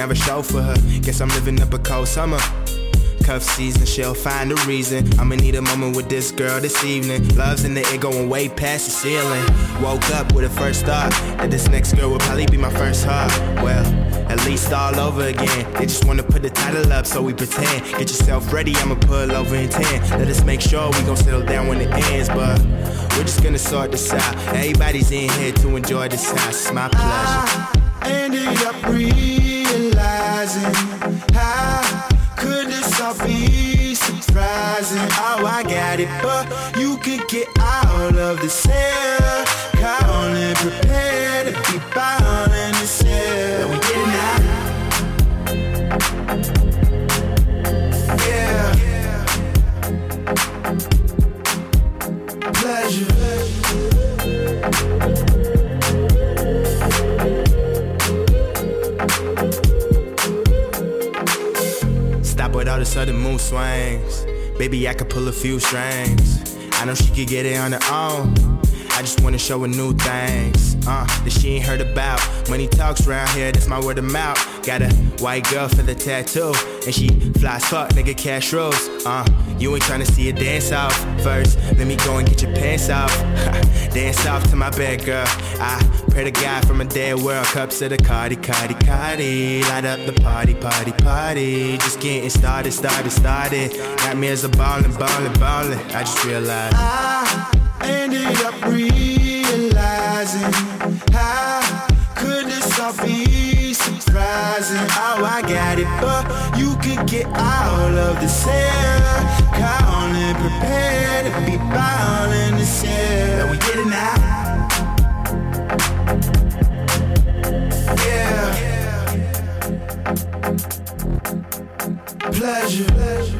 never show for her. Guess I'm living up a cold summer. cuff season, she'll find a reason. I'ma need a moment with this girl this evening. Love's in the air going way past the ceiling. Woke up with a first thought that this next girl would probably be my first heart. Well, at least all over again. They just wanna put the title up so we pretend. Get yourself ready, I'ma pull over in 10. Let us make sure we gon' settle down when it ends, but we're just gonna sort this out. Everybody's in here to enjoy this house. It's my pleasure. I ended up realizing how could this all be surprising? Oh, I got it, but you could get out of the cell. Swings. Baby, I could pull a few strings. I know she could get it on her own. I just wanna show her new things. Uh, that she ain't heard about. Money talks around here, that's my word of mouth. Got a white girl for the tattoo. And she flies fuck, nigga, cash rules. Uh, you ain't tryna see her dance off. First, let me go and get your pants off. <laughs> dance off to my bed, girl. I pray to God from a dead world. Cups of the Cardi, Cardi, Cardi. Light up the party, party, party. Just getting started, started, started. Got me as a ballin', ballin', ballin'. I just realized. I ended up realizing how could this all be surprising? Oh, I got it, but you could get out of the cell. Call and prepare to be bound in. We. Yeah. Pleasure.